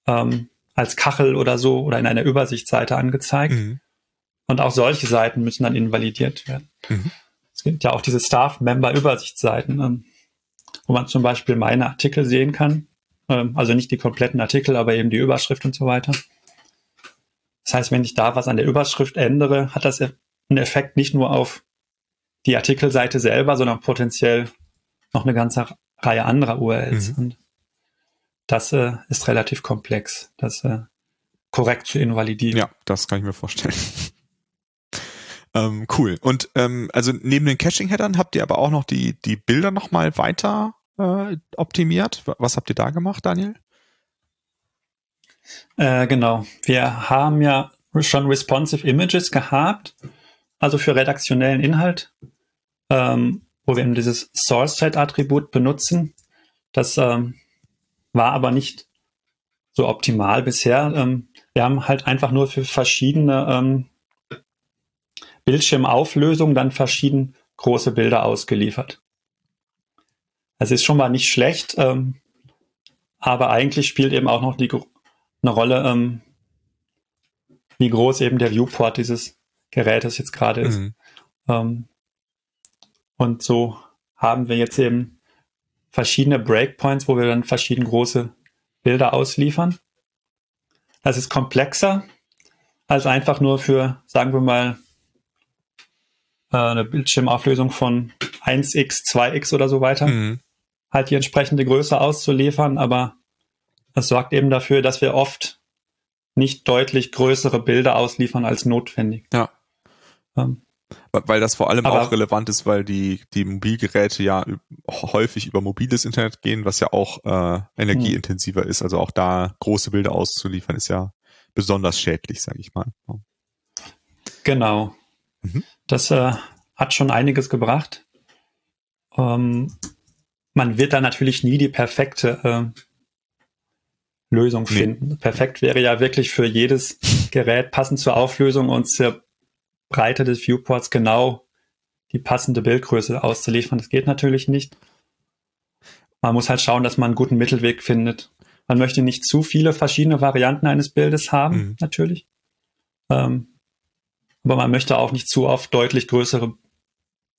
ähm, als Kachel oder so oder in einer Übersichtsseite angezeigt. Mhm. Und auch solche Seiten müssen dann invalidiert werden. Mhm gibt ja auch diese Staff-Member-Übersichtsseiten, ähm, wo man zum Beispiel meine Artikel sehen kann. Ähm, also nicht die kompletten Artikel, aber eben die Überschrift und so weiter. Das heißt, wenn ich da was an der Überschrift ändere, hat das einen Effekt nicht nur auf die Artikelseite selber, sondern potenziell noch eine ganze Reihe anderer URLs. Mhm. Und das äh, ist relativ komplex, das äh, korrekt zu invalidieren.
Ja, das kann ich mir vorstellen. Ähm, cool. Und ähm, also neben den Caching-Headern habt ihr aber auch noch die, die Bilder nochmal weiter äh, optimiert. Was habt ihr da gemacht, Daniel?
Äh, genau. Wir haben ja schon responsive Images gehabt, also für redaktionellen Inhalt, ähm, wo wir eben dieses Source-Set-Attribut benutzen. Das ähm, war aber nicht so optimal bisher. Ähm, wir haben halt einfach nur für verschiedene ähm, Bildschirmauflösung dann verschieden große Bilder ausgeliefert. Es ist schon mal nicht schlecht, ähm, aber eigentlich spielt eben auch noch die eine Rolle, ähm, wie groß eben der Viewport dieses Gerätes jetzt gerade ist. Mhm. Ähm, und so haben wir jetzt eben verschiedene Breakpoints, wo wir dann verschiedene große Bilder ausliefern. Das ist komplexer als einfach nur für, sagen wir mal, äh, eine Bildschirmauflösung von 1x, 2x oder so weiter, mhm. halt die entsprechende Größe auszuliefern, aber es sorgt eben dafür, dass wir oft nicht deutlich größere Bilder ausliefern als notwendig.
Ja. Ähm, weil das vor allem auch relevant ist, weil die, die Mobilgeräte ja häufig über mobiles Internet gehen, was ja auch äh, energieintensiver hm. ist. Also auch da große Bilder auszuliefern, ist ja besonders schädlich, sage ich mal.
Genau. Mhm. Das äh, hat schon einiges gebracht. Ähm, man wird da natürlich nie die perfekte äh, Lösung finden. Nee. Perfekt wäre ja wirklich für jedes Gerät passend zur Auflösung und zur Breite des Viewports genau die passende Bildgröße auszuliefern. Das geht natürlich nicht. Man muss halt schauen, dass man einen guten Mittelweg findet. Man möchte nicht zu viele verschiedene Varianten eines Bildes haben, mhm. natürlich. Ähm, aber man möchte auch nicht zu oft deutlich größere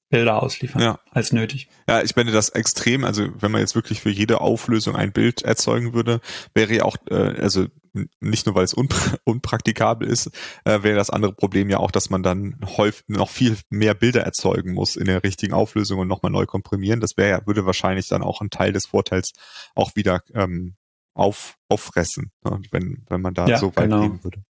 Bilder ausliefern ja. als nötig.
Ja, ich meine das extrem, also wenn man jetzt wirklich für jede Auflösung ein Bild erzeugen würde, wäre ja auch, äh, also nicht nur weil es unpra unpraktikabel ist, äh, wäre das andere Problem ja auch, dass man dann häufig noch viel mehr Bilder erzeugen muss in der richtigen Auflösung und nochmal neu komprimieren. Das wäre ja, würde wahrscheinlich dann auch einen Teil des Vorteils auch wieder ähm, auf, auffressen, ne, wenn, wenn man da ja, so weit genau. gehen würde.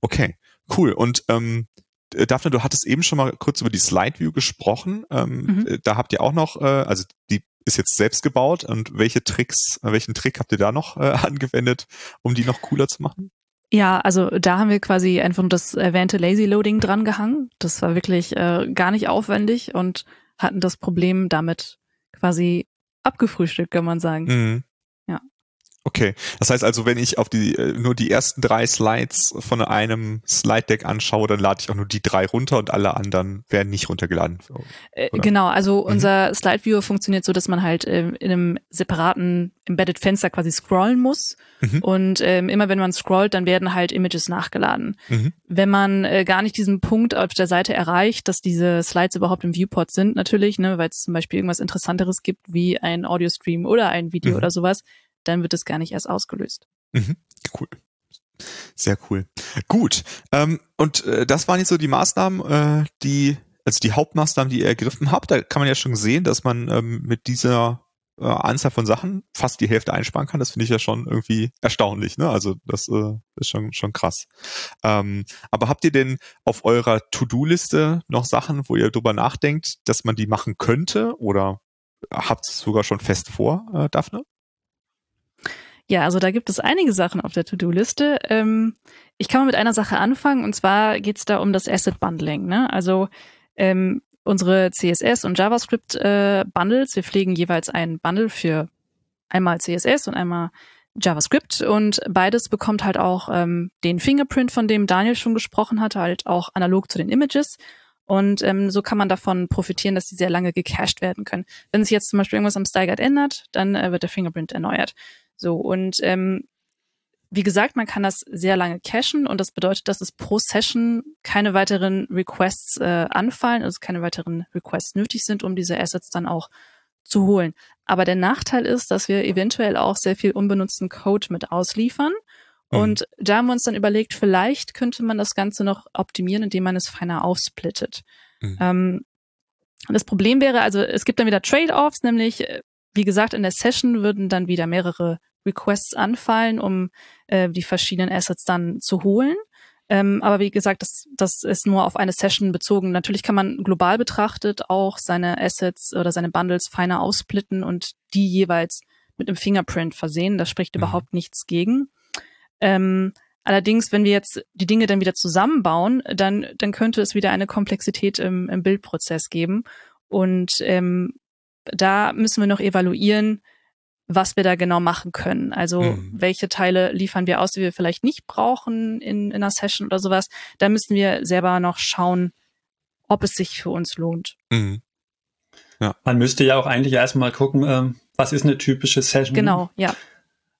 Okay, cool. Und ähm, äh, Daphne, du hattest eben schon mal kurz über die Slide View gesprochen. Ähm, mhm. Äh, da habt ihr auch noch, äh, also die ist jetzt selbst gebaut und welche Tricks, äh, welchen Trick habt ihr da noch äh, angewendet, um die noch cooler zu machen?
Ja, also da haben wir quasi einfach das erwähnte Lazy Loading dran gehangen. Das war wirklich äh, gar nicht aufwendig und hatten das Problem damit quasi abgefrühstückt, kann man sagen. Mhm.
Okay, das heißt also, wenn ich auf die äh, nur die ersten drei Slides von einem Slide Deck anschaue, dann lade ich auch nur die drei runter und alle anderen werden nicht runtergeladen.
Äh, genau, also mhm. unser Slide Viewer funktioniert so, dass man halt äh, in einem separaten Embedded Fenster quasi scrollen muss mhm. und ähm, immer wenn man scrollt, dann werden halt Images nachgeladen. Mhm. Wenn man äh, gar nicht diesen Punkt auf der Seite erreicht, dass diese Slides überhaupt im Viewport sind, natürlich, ne, weil es zum Beispiel irgendwas Interessanteres gibt wie ein Audio Stream oder ein Video mhm. oder sowas, dann wird es gar nicht erst ausgelöst.
Mhm, cool. Sehr cool. Gut. Ähm, und äh, das waren jetzt so die Maßnahmen, äh, die, also die Hauptmaßnahmen, die ihr ergriffen habt. Da kann man ja schon sehen, dass man ähm, mit dieser äh, Anzahl von Sachen fast die Hälfte einsparen kann. Das finde ich ja schon irgendwie erstaunlich. Ne? Also das äh, ist schon, schon krass. Ähm, aber habt ihr denn auf eurer To-Do-Liste noch Sachen, wo ihr drüber nachdenkt, dass man die machen könnte? Oder habt es sogar schon fest vor, äh, Daphne?
Ja, also da gibt es einige Sachen auf der To-Do-Liste. Ähm, ich kann mal mit einer Sache anfangen und zwar geht es da um das Asset Bundling. Ne? Also ähm, unsere CSS und JavaScript äh, Bundles, wir pflegen jeweils ein Bundle für einmal CSS und einmal JavaScript und beides bekommt halt auch ähm, den Fingerprint, von dem Daniel schon gesprochen hat, halt auch analog zu den Images. Und ähm, so kann man davon profitieren, dass die sehr lange gecached werden können. Wenn sich jetzt zum Beispiel irgendwas am Style ändert, dann äh, wird der Fingerprint erneuert. So, und ähm, wie gesagt, man kann das sehr lange cachen und das bedeutet, dass es pro Session keine weiteren Requests äh, anfallen, also keine weiteren Requests nötig sind, um diese Assets dann auch zu holen. Aber der Nachteil ist, dass wir eventuell auch sehr viel unbenutzten Code mit ausliefern. Mhm. Und da haben wir uns dann überlegt, vielleicht könnte man das Ganze noch optimieren, indem man es feiner aufsplittet. Mhm. Ähm, das Problem wäre, also es gibt dann wieder Trade-offs, nämlich äh, wie gesagt, in der Session würden dann wieder mehrere Requests anfallen, um äh, die verschiedenen Assets dann zu holen. Ähm, aber wie gesagt, das, das ist nur auf eine Session bezogen. Natürlich kann man global betrachtet auch seine Assets oder seine Bundles feiner aussplitten und die jeweils mit einem Fingerprint versehen. Das spricht mhm. überhaupt nichts gegen. Ähm, allerdings, wenn wir jetzt die Dinge dann wieder zusammenbauen, dann, dann könnte es wieder eine Komplexität im, im Bildprozess geben. Und ähm, da müssen wir noch evaluieren, was wir da genau machen können. Also mhm. welche Teile liefern wir aus, die wir vielleicht nicht brauchen in, in einer Session oder sowas. Da müssen wir selber noch schauen, ob es sich für uns lohnt. Mhm.
Ja. Man müsste ja auch eigentlich erstmal gucken, ähm, was ist eine typische Session.
Genau, ja.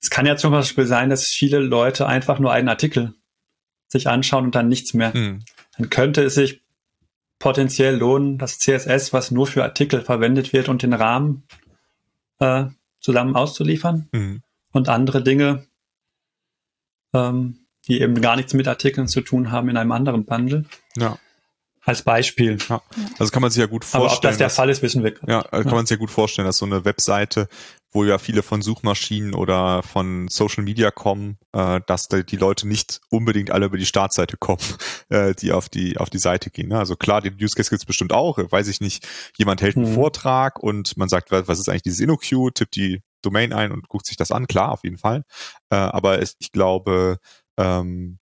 es kann ja zum Beispiel sein, dass viele Leute einfach nur einen Artikel sich anschauen und dann nichts mehr. Mhm. Dann könnte es sich potenziell lohnen, das CSS, was nur für Artikel verwendet wird und den Rahmen äh, zusammen auszuliefern mhm. und andere Dinge, ähm, die eben gar nichts mit Artikeln zu tun haben, in einem anderen Bundle.
Ja.
Als Beispiel.
Ja. Also kann man sich ja gut vorstellen. Aber ob
das der dass, Fall ist, wissen wir.
Ja, also kann ja. man sich ja gut vorstellen, dass so eine Webseite, wo ja viele von Suchmaschinen oder von Social Media kommen, äh, dass da die Leute nicht unbedingt alle über die Startseite kommen, äh, die auf die auf die Seite gehen. Ne? Also klar, den Use Case gibt's bestimmt auch. Weiß ich nicht, jemand hält einen hm. Vortrag und man sagt, was ist eigentlich dieses InnoQ, tippt die Domain ein und guckt sich das an. Klar, auf jeden Fall. Äh, aber es, ich glaube, ähm,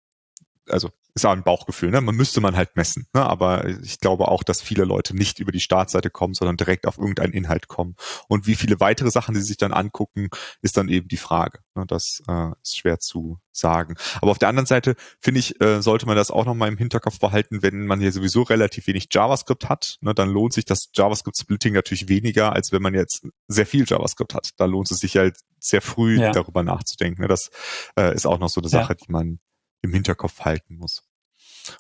also ist auch ein Bauchgefühl, ne? Man müsste man halt messen. Ne? Aber ich glaube auch, dass viele Leute nicht über die Startseite kommen, sondern direkt auf irgendeinen Inhalt kommen. Und wie viele weitere Sachen, die sich dann angucken, ist dann eben die Frage. Ne? Das äh, ist schwer zu sagen. Aber auf der anderen Seite finde ich, äh, sollte man das auch noch mal im Hinterkopf behalten, wenn man hier sowieso relativ wenig JavaScript hat, ne, dann lohnt sich das JavaScript-Splitting natürlich weniger, als wenn man jetzt sehr viel JavaScript hat. Da lohnt es sich halt sehr früh ja. darüber nachzudenken. Ne? Das äh, ist auch noch so eine Sache, ja. die man im Hinterkopf halten muss.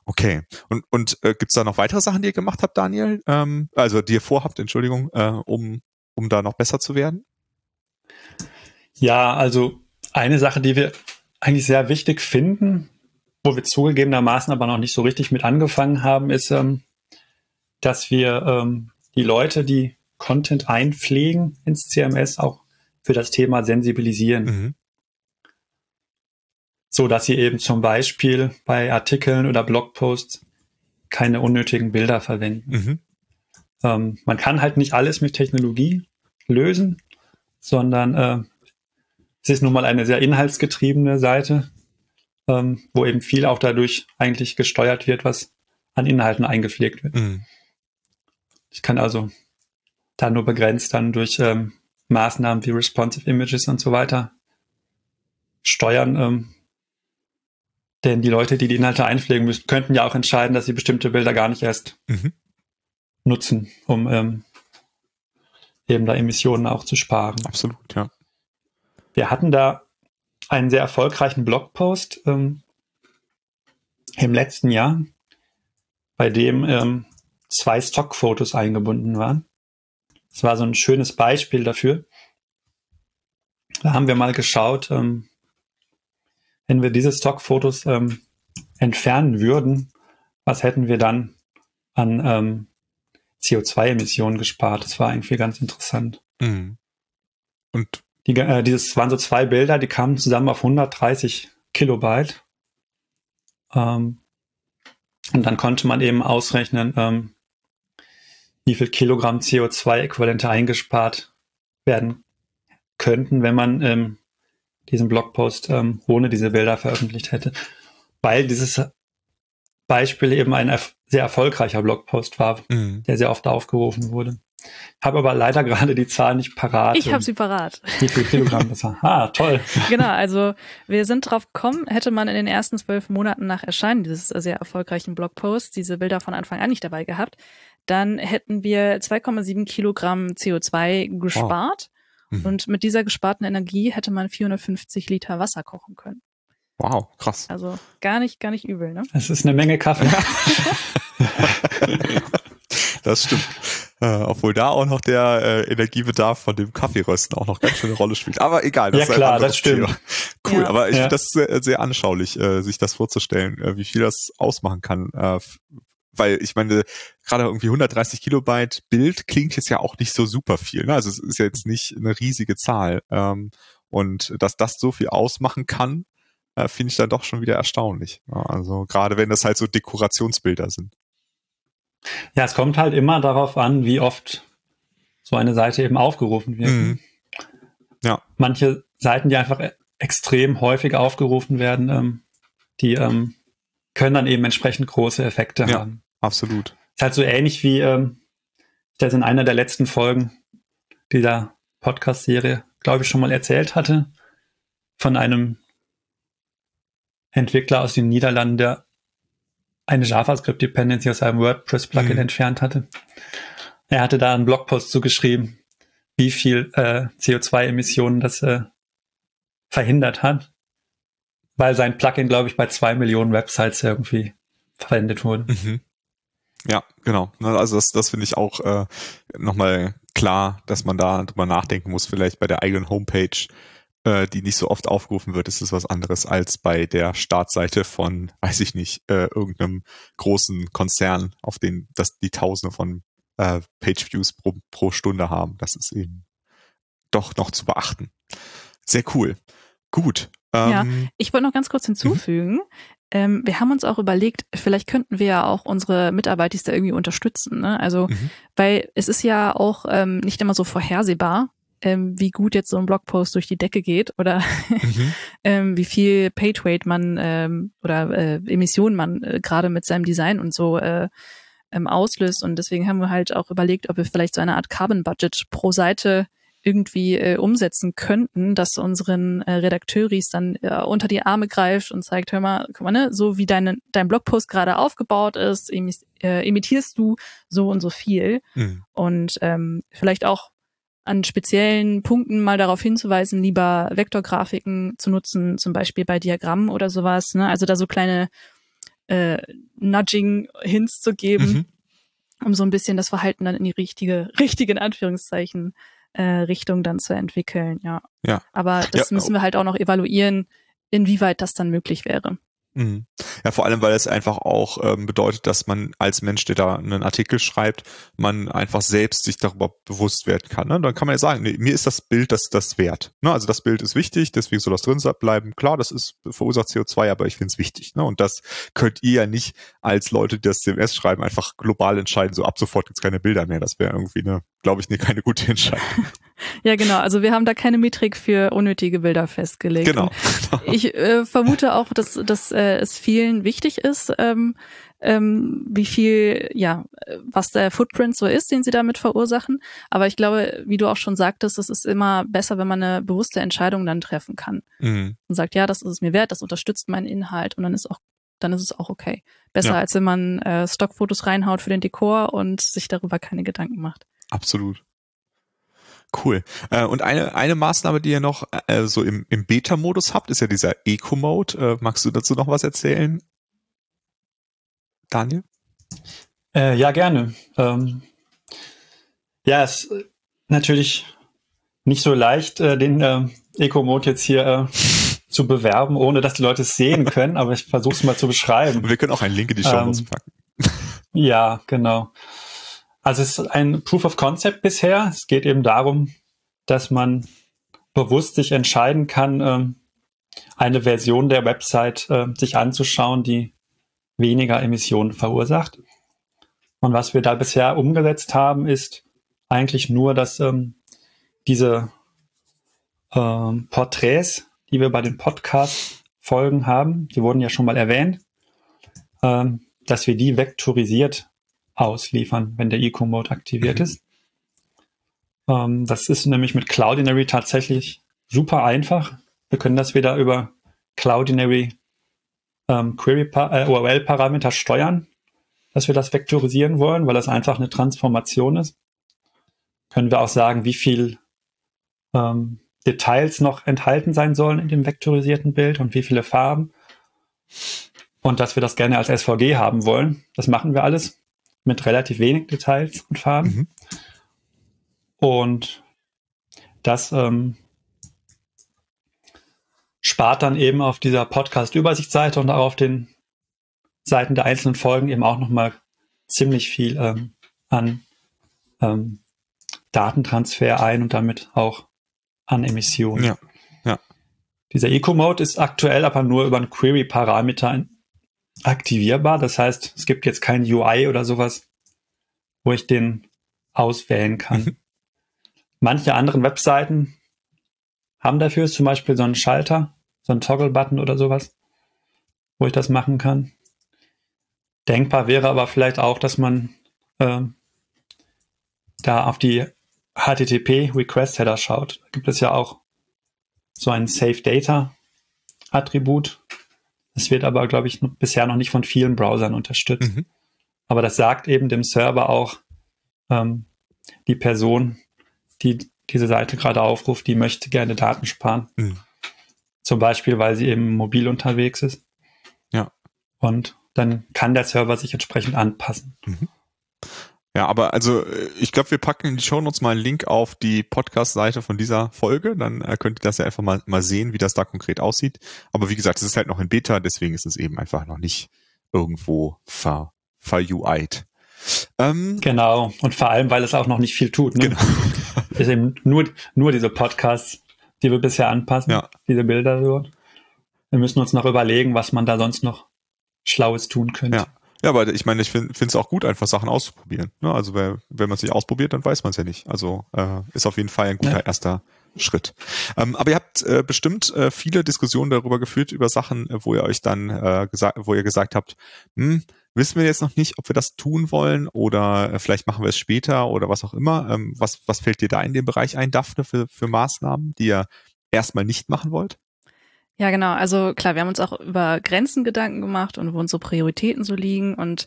Okay. Und, und äh, gibt da noch weitere Sachen, die ihr gemacht habt, Daniel? Ähm, also die ihr vorhabt, Entschuldigung, äh, um, um da noch besser zu werden?
Ja, also eine Sache, die wir eigentlich sehr wichtig finden, wo wir zugegebenermaßen aber noch nicht so richtig mit angefangen haben, ist, ähm, dass wir ähm, die Leute, die Content einpflegen ins CMS, auch für das Thema sensibilisieren. Mhm so dass sie eben zum Beispiel bei Artikeln oder Blogposts keine unnötigen Bilder verwenden. Mhm. Ähm, man kann halt nicht alles mit Technologie lösen, sondern äh, es ist nun mal eine sehr inhaltsgetriebene Seite, ähm, wo eben viel auch dadurch eigentlich gesteuert wird, was an Inhalten eingepflegt wird. Mhm. Ich kann also da nur begrenzt dann durch ähm, Maßnahmen wie responsive Images und so weiter steuern, ähm, denn die Leute, die die Inhalte einpflegen müssen, könnten ja auch entscheiden, dass sie bestimmte Bilder gar nicht erst mhm. nutzen, um ähm, eben da Emissionen auch zu sparen.
Absolut, ja.
Wir hatten da einen sehr erfolgreichen Blogpost ähm, im letzten Jahr, bei dem ähm, zwei Stockfotos eingebunden waren. Das war so ein schönes Beispiel dafür. Da haben wir mal geschaut, ähm, wenn wir diese Stockfotos ähm, entfernen würden, was hätten wir dann an ähm, CO2-Emissionen gespart? Das war irgendwie ganz interessant. Mhm. Und die, äh, dieses waren so zwei Bilder, die kamen zusammen auf 130 Kilobyte. Ähm, und dann konnte man eben ausrechnen, ähm, wie viel Kilogramm CO2-Äquivalente eingespart werden könnten, wenn man ähm, diesen Blogpost ähm, ohne diese Bilder veröffentlicht hätte, weil dieses Beispiel eben ein erf sehr erfolgreicher Blogpost war, mhm. der sehr oft aufgerufen wurde. Habe aber leider gerade die Zahl nicht parat.
Ich habe sie parat.
Wie viel Kilogramm das war? Ah, toll.
Genau, also wir sind drauf gekommen, hätte man in den ersten zwölf Monaten nach Erscheinen dieses sehr erfolgreichen Blogposts diese Bilder von Anfang an nicht dabei gehabt, dann hätten wir 2,7 Kilogramm CO2 gespart. Mhm. Und mit dieser gesparten Energie hätte man 450 Liter Wasser kochen können.
Wow, krass.
Also gar nicht, gar nicht übel, ne?
Das ist eine Menge Kaffee.
das stimmt. Äh, obwohl da auch noch der äh, Energiebedarf von dem Kaffeerösten auch noch ganz schön eine Rolle spielt. Aber egal,
das ja, ist klar, das stimmt. Thema.
Cool, ja. aber ich ja. finde das sehr, sehr anschaulich, äh, sich das vorzustellen, äh, wie viel das ausmachen kann äh, weil ich meine, gerade irgendwie 130 Kilobyte Bild klingt jetzt ja auch nicht so super viel. Ne? Also es ist ja jetzt nicht eine riesige Zahl. Ähm, und dass das so viel ausmachen kann, äh, finde ich dann doch schon wieder erstaunlich. Ja, also gerade wenn das halt so Dekorationsbilder sind.
Ja, es kommt halt immer darauf an, wie oft so eine Seite eben aufgerufen wird. Mhm. Ja. Manche Seiten, die einfach e-, extrem häufig aufgerufen werden, ähm, die ähm, können dann eben entsprechend große Effekte ja, haben.
Absolut.
Ist halt so ähnlich wie ähm, ich das in einer der letzten Folgen dieser Podcast-Serie, glaube ich, schon mal erzählt hatte, von einem Entwickler aus den Niederlanden, der eine JavaScript-Dependency aus einem WordPress-Plugin mhm. entfernt hatte. Er hatte da einen Blogpost zugeschrieben, wie viel äh, CO2-Emissionen das äh, verhindert hat, weil sein Plugin, glaube ich, bei zwei Millionen Websites irgendwie verwendet wurde.
Mhm. Ja, genau. Ne, also das, das finde ich auch äh, nochmal klar, dass man da drüber nachdenken muss, vielleicht bei der eigenen Homepage, äh, die nicht so oft aufgerufen wird, ist es was anderes als bei der Startseite von, weiß ich nicht, äh, irgendeinem großen Konzern, auf den das die Tausende von äh, Page-Views pro, pro Stunde haben. Das ist eben doch noch zu beachten. Sehr cool. Gut.
Ähm, ja, ich wollte noch ganz kurz hinzufügen. Mhm. Ähm, wir haben uns auch überlegt, vielleicht könnten wir ja auch unsere Mitarbeiter da irgendwie unterstützen. Ne? Also, mhm. weil es ist ja auch ähm, nicht immer so vorhersehbar, ähm, wie gut jetzt so ein Blogpost durch die Decke geht oder mhm. ähm, wie viel Page man ähm, oder äh, Emissionen man äh, gerade mit seinem Design und so äh, ähm, auslöst. Und deswegen haben wir halt auch überlegt, ob wir vielleicht so eine Art Carbon Budget pro Seite irgendwie äh, umsetzen könnten, dass unseren äh, Redakteuris dann äh, unter die Arme greift und zeigt, hör mal, guck mal, ne, so wie deine, dein Blogpost gerade aufgebaut ist, äh, imitierst du so und so viel. Mhm. Und ähm, vielleicht auch an speziellen Punkten mal darauf hinzuweisen, lieber Vektorgrafiken zu nutzen, zum Beispiel bei Diagrammen oder sowas. Ne? Also da so kleine äh, Nudging-Hints zu geben, mhm. um so ein bisschen das Verhalten dann in die richtige, richtigen Anführungszeichen äh, Richtung dann zu entwickeln, ja.
Ja.
Aber das ja, müssen wir halt auch noch evaluieren, inwieweit das dann möglich wäre.
Mhm. Ja, vor allem, weil es einfach auch ähm, bedeutet, dass man als Mensch, der da einen Artikel schreibt, man einfach selbst sich darüber bewusst werden kann. Ne? Dann kann man ja sagen, nee, mir ist das Bild das, das wert. Ne? Also das Bild ist wichtig, deswegen soll das drin bleiben. Klar, das ist verursacht CO2, aber ich finde es wichtig. Ne? Und das könnt ihr ja nicht als Leute, die das CMS schreiben, einfach global entscheiden, so ab sofort gibt's keine Bilder mehr. Das wäre irgendwie eine, glaube ich, ne, keine gute Entscheidung.
Ja, genau. Also wir haben da keine Metrik für unnötige Bilder festgelegt.
Genau.
Ich äh, vermute auch, dass, dass äh, es vielen wichtig ist, ähm, ähm, wie viel, ja, was der Footprint so ist, den sie damit verursachen. Aber ich glaube, wie du auch schon sagtest, es ist immer besser, wenn man eine bewusste Entscheidung dann treffen kann. Mhm. Und sagt, ja, das ist es mir wert, das unterstützt meinen Inhalt und dann ist auch dann ist es auch okay. Besser ja. als wenn man äh, Stockfotos reinhaut für den Dekor und sich darüber keine Gedanken macht.
Absolut. Cool. Äh, und eine, eine Maßnahme, die ihr noch äh, so im, im Beta-Modus habt, ist ja dieser Eco-Mode. Äh, magst du dazu noch was erzählen? Daniel?
Äh, ja, gerne. Ähm, ja, es ist natürlich nicht so leicht, äh, den äh, Eco-Mode jetzt hier äh, zu bewerben, ohne dass die Leute es sehen können, aber ich versuche es mal zu beschreiben.
Wir können auch einen Link in die Show ähm, packen.
ja, genau. Also es ist ein Proof of Concept bisher. Es geht eben darum, dass man bewusst sich entscheiden kann, ähm, eine Version der Website äh, sich anzuschauen, die weniger Emissionen verursacht. Und was wir da bisher umgesetzt haben, ist eigentlich nur, dass ähm, diese ähm, Porträts, die wir bei den Podcast-Folgen haben, die wurden ja schon mal erwähnt, ähm, dass wir die vektorisiert ausliefern, wenn der Eco-Mode aktiviert mhm. ist. Ähm, das ist nämlich mit Cloudinary tatsächlich super einfach. Wir können das wieder über Cloudinary ähm, Query äh, URL-Parameter steuern, dass wir das vektorisieren wollen, weil das einfach eine Transformation ist. Können wir auch sagen, wie viel ähm, Details noch enthalten sein sollen in dem vektorisierten Bild und wie viele Farben. Und dass wir das gerne als SVG haben wollen. Das machen wir alles mit relativ wenig Details und Farben. Mhm. Und das ähm, spart dann eben auf dieser Podcast-Übersichtsseite und auch auf den Seiten der einzelnen Folgen eben auch nochmal ziemlich viel ähm, an ähm, Datentransfer ein und damit auch an Emissionen.
Ja, ja.
Dieser Eco-Mode ist aktuell aber nur über einen Query-Parameter aktivierbar. Das heißt, es gibt jetzt kein UI oder sowas, wo ich den auswählen kann. Mhm. Manche anderen Webseiten haben dafür zum Beispiel so einen Schalter, so einen Toggle-Button oder sowas, wo ich das machen kann. Denkbar wäre aber vielleicht auch, dass man äh, da auf die HTTP Request Header schaut. Da gibt es ja auch so ein Save Data Attribut, es wird aber, glaube ich, bisher noch nicht von vielen Browsern unterstützt. Mhm. Aber das sagt eben dem Server auch, ähm, die Person, die diese Seite gerade aufruft, die möchte gerne Daten sparen. Mhm. Zum Beispiel, weil sie eben mobil unterwegs ist.
Ja.
Und dann kann der Server sich entsprechend anpassen. Mhm.
Ja, aber also ich glaube, wir packen in die Show Notes mal einen Link auf die Podcast-Seite von dieser Folge. Dann äh, könnt ihr das ja einfach mal, mal sehen, wie das da konkret aussieht. Aber wie gesagt, es ist halt noch in Beta, deswegen ist es eben einfach noch nicht irgendwo ver, ver-UI'd.
Ähm, genau, und vor allem, weil es auch noch nicht viel tut. Ne? Genau. ist eben nur, nur diese Podcasts, die wir bisher anpassen, ja. diese Bilder dort. Wir müssen uns noch überlegen, was man da sonst noch Schlaues tun könnte.
Ja. Ja, aber ich meine, ich finde es auch gut, einfach Sachen auszuprobieren. Ne? Also wenn, wenn man es nicht ausprobiert, dann weiß man es ja nicht. Also äh, ist auf jeden Fall ein guter ja. erster Schritt. Ähm, aber ihr habt äh, bestimmt äh, viele Diskussionen darüber geführt, über Sachen, äh, wo ihr euch dann äh, gesagt, wo ihr gesagt habt, hm, wissen wir jetzt noch nicht, ob wir das tun wollen oder äh, vielleicht machen wir es später oder was auch immer. Ähm, was, was fällt dir da in dem Bereich ein, Daphne, für, für Maßnahmen, die ihr erstmal nicht machen wollt?
Ja, genau. Also klar, wir haben uns auch über Grenzen Gedanken gemacht und wo unsere Prioritäten so liegen. Und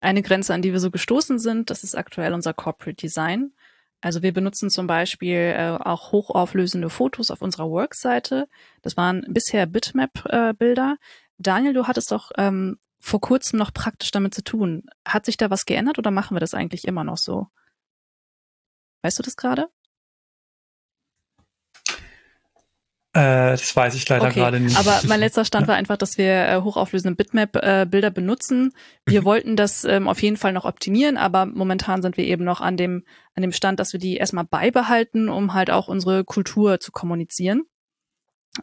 eine Grenze, an die wir so gestoßen sind, das ist aktuell unser Corporate Design. Also wir benutzen zum Beispiel äh, auch hochauflösende Fotos auf unserer Workseite. Das waren bisher Bitmap-Bilder. Äh, Daniel, du hattest doch ähm, vor kurzem noch praktisch damit zu tun. Hat sich da was geändert oder machen wir das eigentlich immer noch so? Weißt du das gerade?
Äh, das weiß ich leider okay. gerade nicht.
Aber mein letzter Stand war einfach, dass wir äh, hochauflösende Bitmap-Bilder äh, benutzen. Wir mhm. wollten das ähm, auf jeden Fall noch optimieren, aber momentan sind wir eben noch an dem, an dem Stand, dass wir die erstmal beibehalten, um halt auch unsere Kultur zu kommunizieren.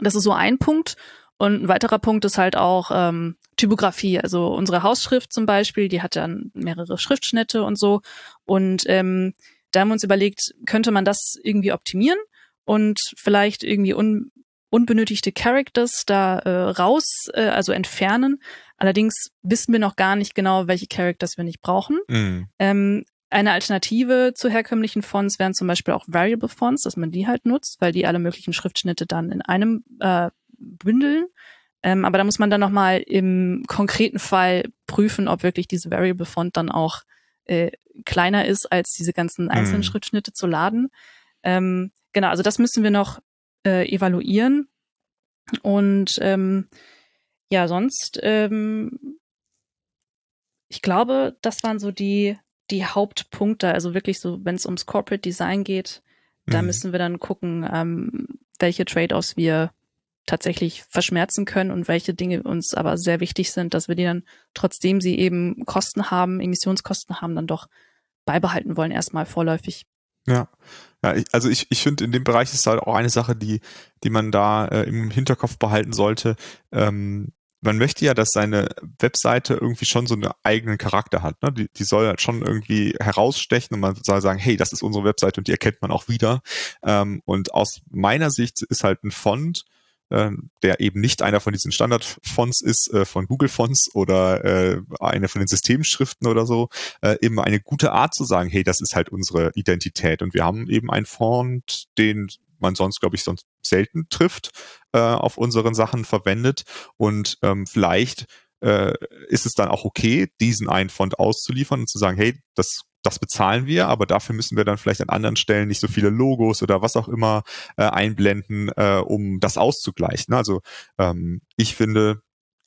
Das ist so ein Punkt. Und ein weiterer Punkt ist halt auch ähm, Typografie. Also unsere Hausschrift zum Beispiel, die hat dann mehrere Schriftschnitte und so. Und ähm, da haben wir uns überlegt, könnte man das irgendwie optimieren? und vielleicht irgendwie un unbenötigte Characters da äh, raus, äh, also entfernen. Allerdings wissen wir noch gar nicht genau, welche Characters wir nicht brauchen. Mhm. Ähm, eine Alternative zu herkömmlichen Fonts wären zum Beispiel auch Variable Fonts, dass man die halt nutzt, weil die alle möglichen Schriftschnitte dann in einem äh, bündeln. Ähm, aber da muss man dann nochmal im konkreten Fall prüfen, ob wirklich diese Variable Font dann auch äh, kleiner ist, als diese ganzen einzelnen mhm. Schriftschnitte zu laden. Ähm, genau, also das müssen wir noch äh, evaluieren. Und ähm, ja, sonst, ähm, ich glaube, das waren so die, die Hauptpunkte. Also wirklich so, wenn es ums Corporate Design geht, mhm. da müssen wir dann gucken, ähm, welche Trade-offs wir tatsächlich verschmerzen können und welche Dinge uns aber sehr wichtig sind, dass wir die dann, trotzdem sie eben Kosten haben, Emissionskosten haben, dann doch beibehalten wollen, erstmal vorläufig.
Ja, ja ich, also ich, ich finde, in dem Bereich ist halt auch eine Sache, die, die man da äh, im Hinterkopf behalten sollte. Ähm, man möchte ja, dass seine Webseite irgendwie schon so einen eigenen Charakter hat. Ne? Die, die soll halt schon irgendwie herausstechen und man soll sagen, hey, das ist unsere Webseite und die erkennt man auch wieder. Ähm, und aus meiner Sicht ist halt ein Font, der eben nicht einer von diesen Standardfonts ist, äh, von Google Fonts oder äh, eine von den Systemschriften oder so, äh, eben eine gute Art zu sagen, hey, das ist halt unsere Identität. Und wir haben eben einen Font, den man sonst, glaube ich, sonst selten trifft, auf unseren Sachen verwendet. Und ähm, vielleicht ist es dann auch okay, diesen einen Font auszuliefern und zu sagen, hey, das das bezahlen wir, aber dafür müssen wir dann vielleicht an anderen Stellen nicht so viele Logos oder was auch immer äh, einblenden, äh, um das auszugleichen. Also ähm, ich finde,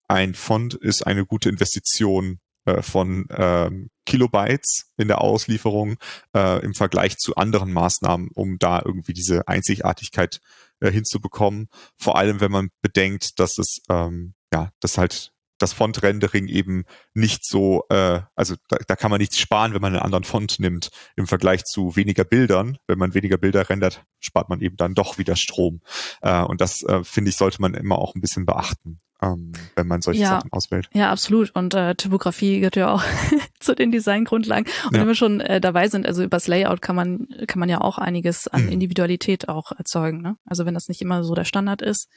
ein Font ist eine gute Investition äh, von ähm, Kilobytes in der Auslieferung äh, im Vergleich zu anderen Maßnahmen, um da irgendwie diese Einzigartigkeit äh, hinzubekommen. Vor allem, wenn man bedenkt, dass es ähm, ja, das halt das Font-Rendering eben nicht so, äh, also da, da kann man nichts sparen, wenn man einen anderen Font nimmt im Vergleich zu weniger Bildern. Wenn man weniger Bilder rendert, spart man eben dann doch wieder Strom. Äh, und das, äh, finde ich, sollte man immer auch ein bisschen beachten. Ähm, wenn man solche ja, Sachen auswählt.
Ja, absolut. Und äh, Typografie gehört ja auch zu den Designgrundlagen. Und ja. wenn wir schon äh, dabei sind, also übers Layout kann man kann man ja auch einiges an mhm. Individualität auch erzeugen. Ne? Also wenn das nicht immer so der Standard ist,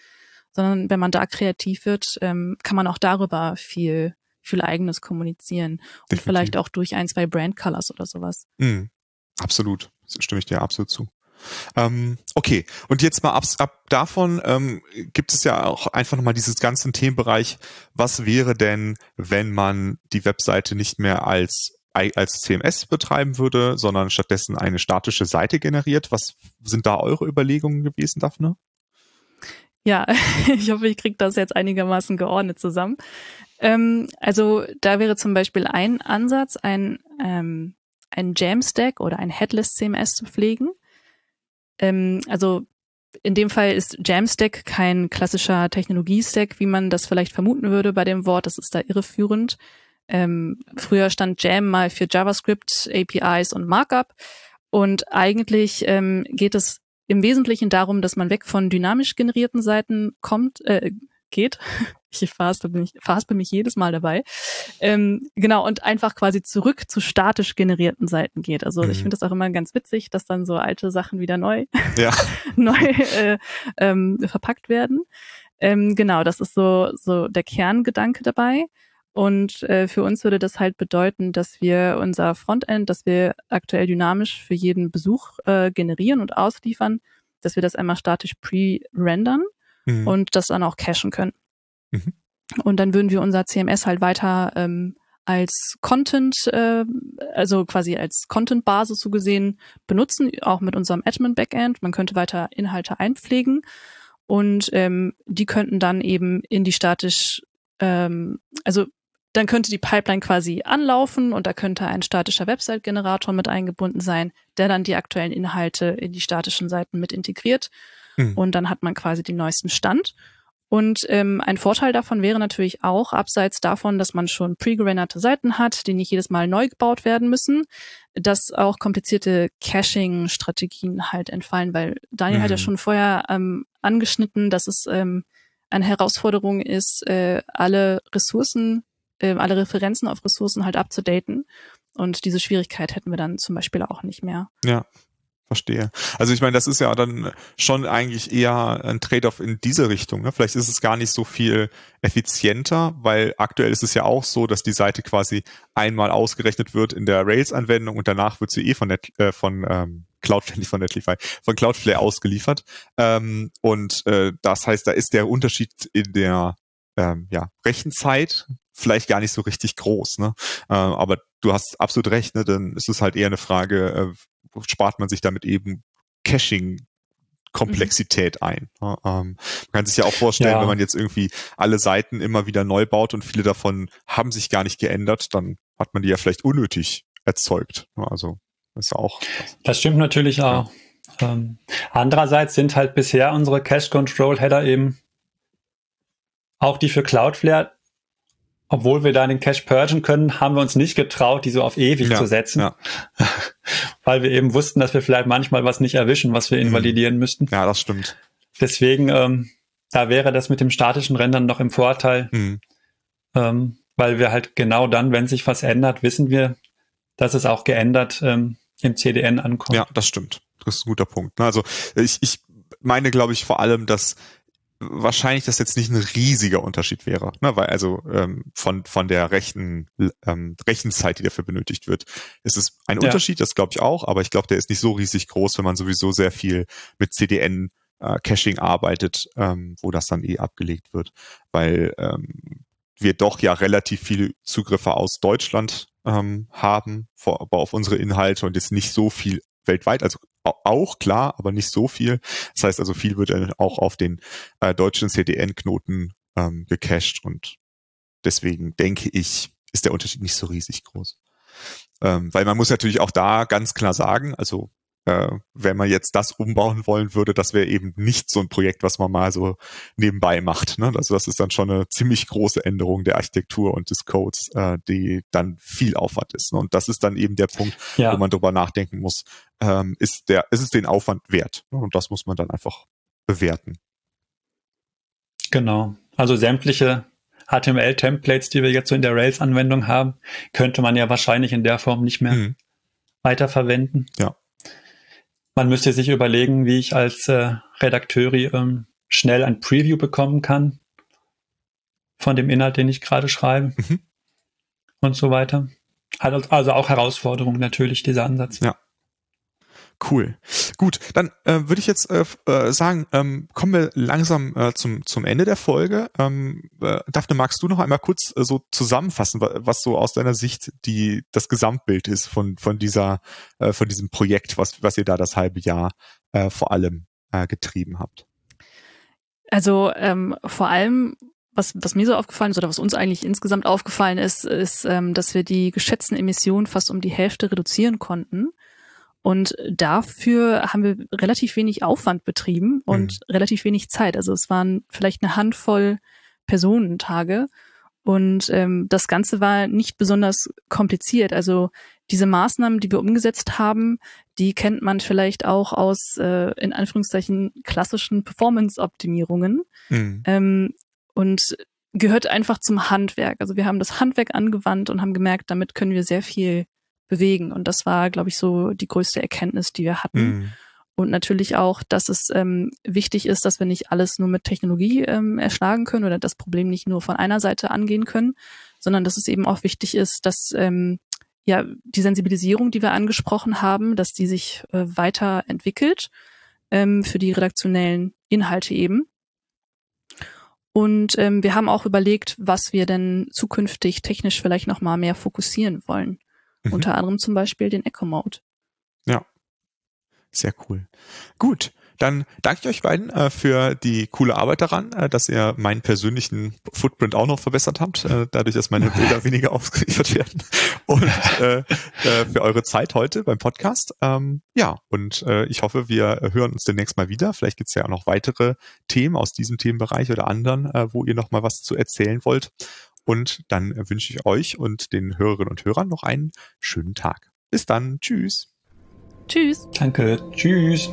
sondern wenn man da kreativ wird, ähm, kann man auch darüber viel, viel eigenes kommunizieren und Definitiv. vielleicht auch durch ein, zwei Brand Colors oder sowas.
Mm, absolut, das stimme ich dir absolut zu. Ähm, okay, und jetzt mal ab, ab davon ähm, gibt es ja auch einfach nochmal dieses ganze Themenbereich, was wäre denn, wenn man die Webseite nicht mehr als als CMS betreiben würde, sondern stattdessen eine statische Seite generiert. Was sind da eure Überlegungen gewesen, Daphne?
Ja, ich hoffe, ich kriege das jetzt einigermaßen geordnet zusammen. Ähm, also da wäre zum Beispiel ein Ansatz, ein, ähm, ein Jamstack oder ein Headless CMS zu pflegen. Ähm, also in dem Fall ist Jamstack kein klassischer Technologiestack, wie man das vielleicht vermuten würde bei dem Wort. Das ist da irreführend. Ähm, früher stand Jam mal für JavaScript, APIs und Markup. Und eigentlich ähm, geht es im Wesentlichen darum, dass man weg von dynamisch generierten Seiten kommt, äh, geht. Ich verhaspel mich, verhaspel mich jedes Mal dabei. Ähm, genau, und einfach quasi zurück zu statisch generierten Seiten geht. Also mhm. ich finde das auch immer ganz witzig, dass dann so alte Sachen wieder neu, ja. neu äh, ähm, verpackt werden. Ähm, genau, das ist so, so der Kerngedanke dabei. Und äh, für uns würde das halt bedeuten, dass wir unser Frontend, das wir aktuell dynamisch für jeden Besuch äh, generieren und ausliefern, dass wir das einmal statisch pre-rendern mhm. und das dann auch cachen können. Mhm. Und dann würden wir unser CMS halt weiter ähm, als Content, äh, also quasi als Content-Basis so gesehen benutzen, auch mit unserem Admin-Backend. Man könnte weiter Inhalte einpflegen und ähm, die könnten dann eben in die statisch, ähm, also dann könnte die Pipeline quasi anlaufen und da könnte ein statischer Website-Generator mit eingebunden sein, der dann die aktuellen Inhalte in die statischen Seiten mit integriert. Mhm. Und dann hat man quasi den neuesten Stand. Und ähm, ein Vorteil davon wäre natürlich auch, abseits davon, dass man schon pre-gerenderte Seiten hat, die nicht jedes Mal neu gebaut werden müssen, dass auch komplizierte Caching-Strategien halt entfallen, weil Daniel mhm. hat ja mhm. schon vorher ähm, angeschnitten, dass es ähm, eine Herausforderung ist, äh, alle Ressourcen äh, alle Referenzen auf Ressourcen halt abzudaten. Und diese Schwierigkeit hätten wir dann zum Beispiel auch nicht mehr.
Ja, verstehe. Also ich meine, das ist ja dann schon eigentlich eher ein Trade-off in diese Richtung. Ne? Vielleicht ist es gar nicht so viel effizienter, weil aktuell ist es ja auch so, dass die Seite quasi einmal ausgerechnet wird in der Rails-Anwendung und danach wird sie eh von, Net, äh, von ähm, Cloudflare, nicht von Netlify, von Cloudflare ausgeliefert. Ähm, und äh, das heißt, da ist der Unterschied in der ähm, ja, Rechenzeit vielleicht gar nicht so richtig groß. Ne? Äh, aber du hast absolut recht, ne? dann ist es halt eher eine Frage, äh, spart man sich damit eben Caching Komplexität mhm. ein. Ähm, man kann sich ja auch vorstellen, ja. wenn man jetzt irgendwie alle Seiten immer wieder neu baut und viele davon haben sich gar nicht geändert, dann hat man die ja vielleicht unnötig erzeugt. Also ist auch.
Das stimmt natürlich auch. Ja. Ähm, andererseits sind halt bisher unsere Cache Control Header eben auch die für Cloudflare obwohl wir da den Cache purgen können, haben wir uns nicht getraut, die so auf ewig ja, zu setzen. Ja. Weil wir eben wussten, dass wir vielleicht manchmal was nicht erwischen, was wir mhm. invalidieren müssten.
Ja, das stimmt.
Deswegen, ähm, da wäre das mit dem statischen Rendern noch im Vorteil, mhm. ähm, weil wir halt genau dann, wenn sich was ändert, wissen wir, dass es auch geändert ähm, im CDN ankommt.
Ja, das stimmt. Das ist ein guter Punkt. Also ich, ich meine, glaube ich, vor allem, dass wahrscheinlich das jetzt nicht ein riesiger Unterschied wäre, ne? weil also ähm, von von der rechten ähm, Rechenzeit, die dafür benötigt wird, ist es ein ja. Unterschied, das glaube ich auch, aber ich glaube, der ist nicht so riesig groß, wenn man sowieso sehr viel mit CDN äh, Caching arbeitet, ähm, wo das dann eh abgelegt wird, weil ähm, wir doch ja relativ viele Zugriffe aus Deutschland ähm, haben, vor, aber auf unsere Inhalte und jetzt nicht so viel weltweit, also auch klar, aber nicht so viel. Das heißt also, viel wird dann auch auf den äh, deutschen CDN-Knoten ähm, gecached und deswegen denke ich, ist der Unterschied nicht so riesig groß. Ähm, weil man muss natürlich auch da ganz klar sagen, also äh, wenn man jetzt das umbauen wollen würde, das wäre eben nicht so ein Projekt, was man mal so nebenbei macht. Ne? Also das ist dann schon eine ziemlich große Änderung der Architektur und des Codes, äh, die dann viel Aufwand ist. Ne? Und das ist dann eben der Punkt, ja. wo man drüber nachdenken muss, ähm, ist der, ist es den Aufwand wert? Ne? Und das muss man dann einfach bewerten.
Genau. Also sämtliche HTML-Templates, die wir jetzt so in der Rails-Anwendung haben, könnte man ja wahrscheinlich in der Form nicht mehr mhm. weiterverwenden.
Ja.
Man müsste sich überlegen, wie ich als äh, Redakteuri ähm, schnell ein Preview bekommen kann von dem Inhalt, den ich gerade schreibe mhm. und so weiter. Hat also auch Herausforderungen natürlich, dieser Ansatz.
Ja. Cool. Gut, dann äh, würde ich jetzt äh, äh, sagen, ähm, kommen wir langsam äh, zum, zum Ende der Folge. Ähm, äh, Daphne, magst du noch einmal kurz äh, so zusammenfassen, was so aus deiner Sicht die, das Gesamtbild ist von, von dieser, äh, von diesem Projekt, was, was ihr da das halbe Jahr äh, vor allem äh, getrieben habt?
Also ähm, vor allem, was, was mir so aufgefallen ist oder was uns eigentlich insgesamt aufgefallen ist, ist, ähm, dass wir die geschätzten Emissionen fast um die Hälfte reduzieren konnten. Und dafür haben wir relativ wenig Aufwand betrieben und mhm. relativ wenig Zeit. Also es waren vielleicht eine Handvoll Personentage. Und ähm, das Ganze war nicht besonders kompliziert. Also diese Maßnahmen, die wir umgesetzt haben, die kennt man vielleicht auch aus äh, in Anführungszeichen klassischen Performance-Optimierungen. Mhm. Ähm, und gehört einfach zum Handwerk. Also wir haben das Handwerk angewandt und haben gemerkt, damit können wir sehr viel bewegen. Und das war, glaube ich, so die größte Erkenntnis, die wir hatten. Mhm. Und natürlich auch, dass es ähm, wichtig ist, dass wir nicht alles nur mit Technologie ähm, erschlagen können oder das Problem nicht nur von einer Seite angehen können, sondern dass es eben auch wichtig ist, dass ähm, ja die Sensibilisierung, die wir angesprochen haben, dass die sich äh, weiterentwickelt ähm, für die redaktionellen Inhalte eben. Und ähm, wir haben auch überlegt, was wir denn zukünftig technisch vielleicht noch mal mehr fokussieren wollen. Mhm. Unter anderem zum Beispiel den Echo Mode.
Ja, sehr cool. Gut, dann danke ich euch beiden äh, für die coole Arbeit daran, äh, dass ihr meinen persönlichen Footprint auch noch verbessert habt, äh, dadurch, dass meine Bilder weniger ausgeliefert werden. Und äh, äh, für eure Zeit heute beim Podcast. Ähm, ja, und äh, ich hoffe, wir hören uns demnächst mal wieder. Vielleicht gibt's ja auch noch weitere Themen aus diesem Themenbereich oder anderen, wo ihr noch mal was zu erzählen wollt. Und dann wünsche ich euch und den Hörerinnen und Hörern noch einen schönen Tag. Bis dann. Tschüss.
Tschüss.
Danke. Tschüss.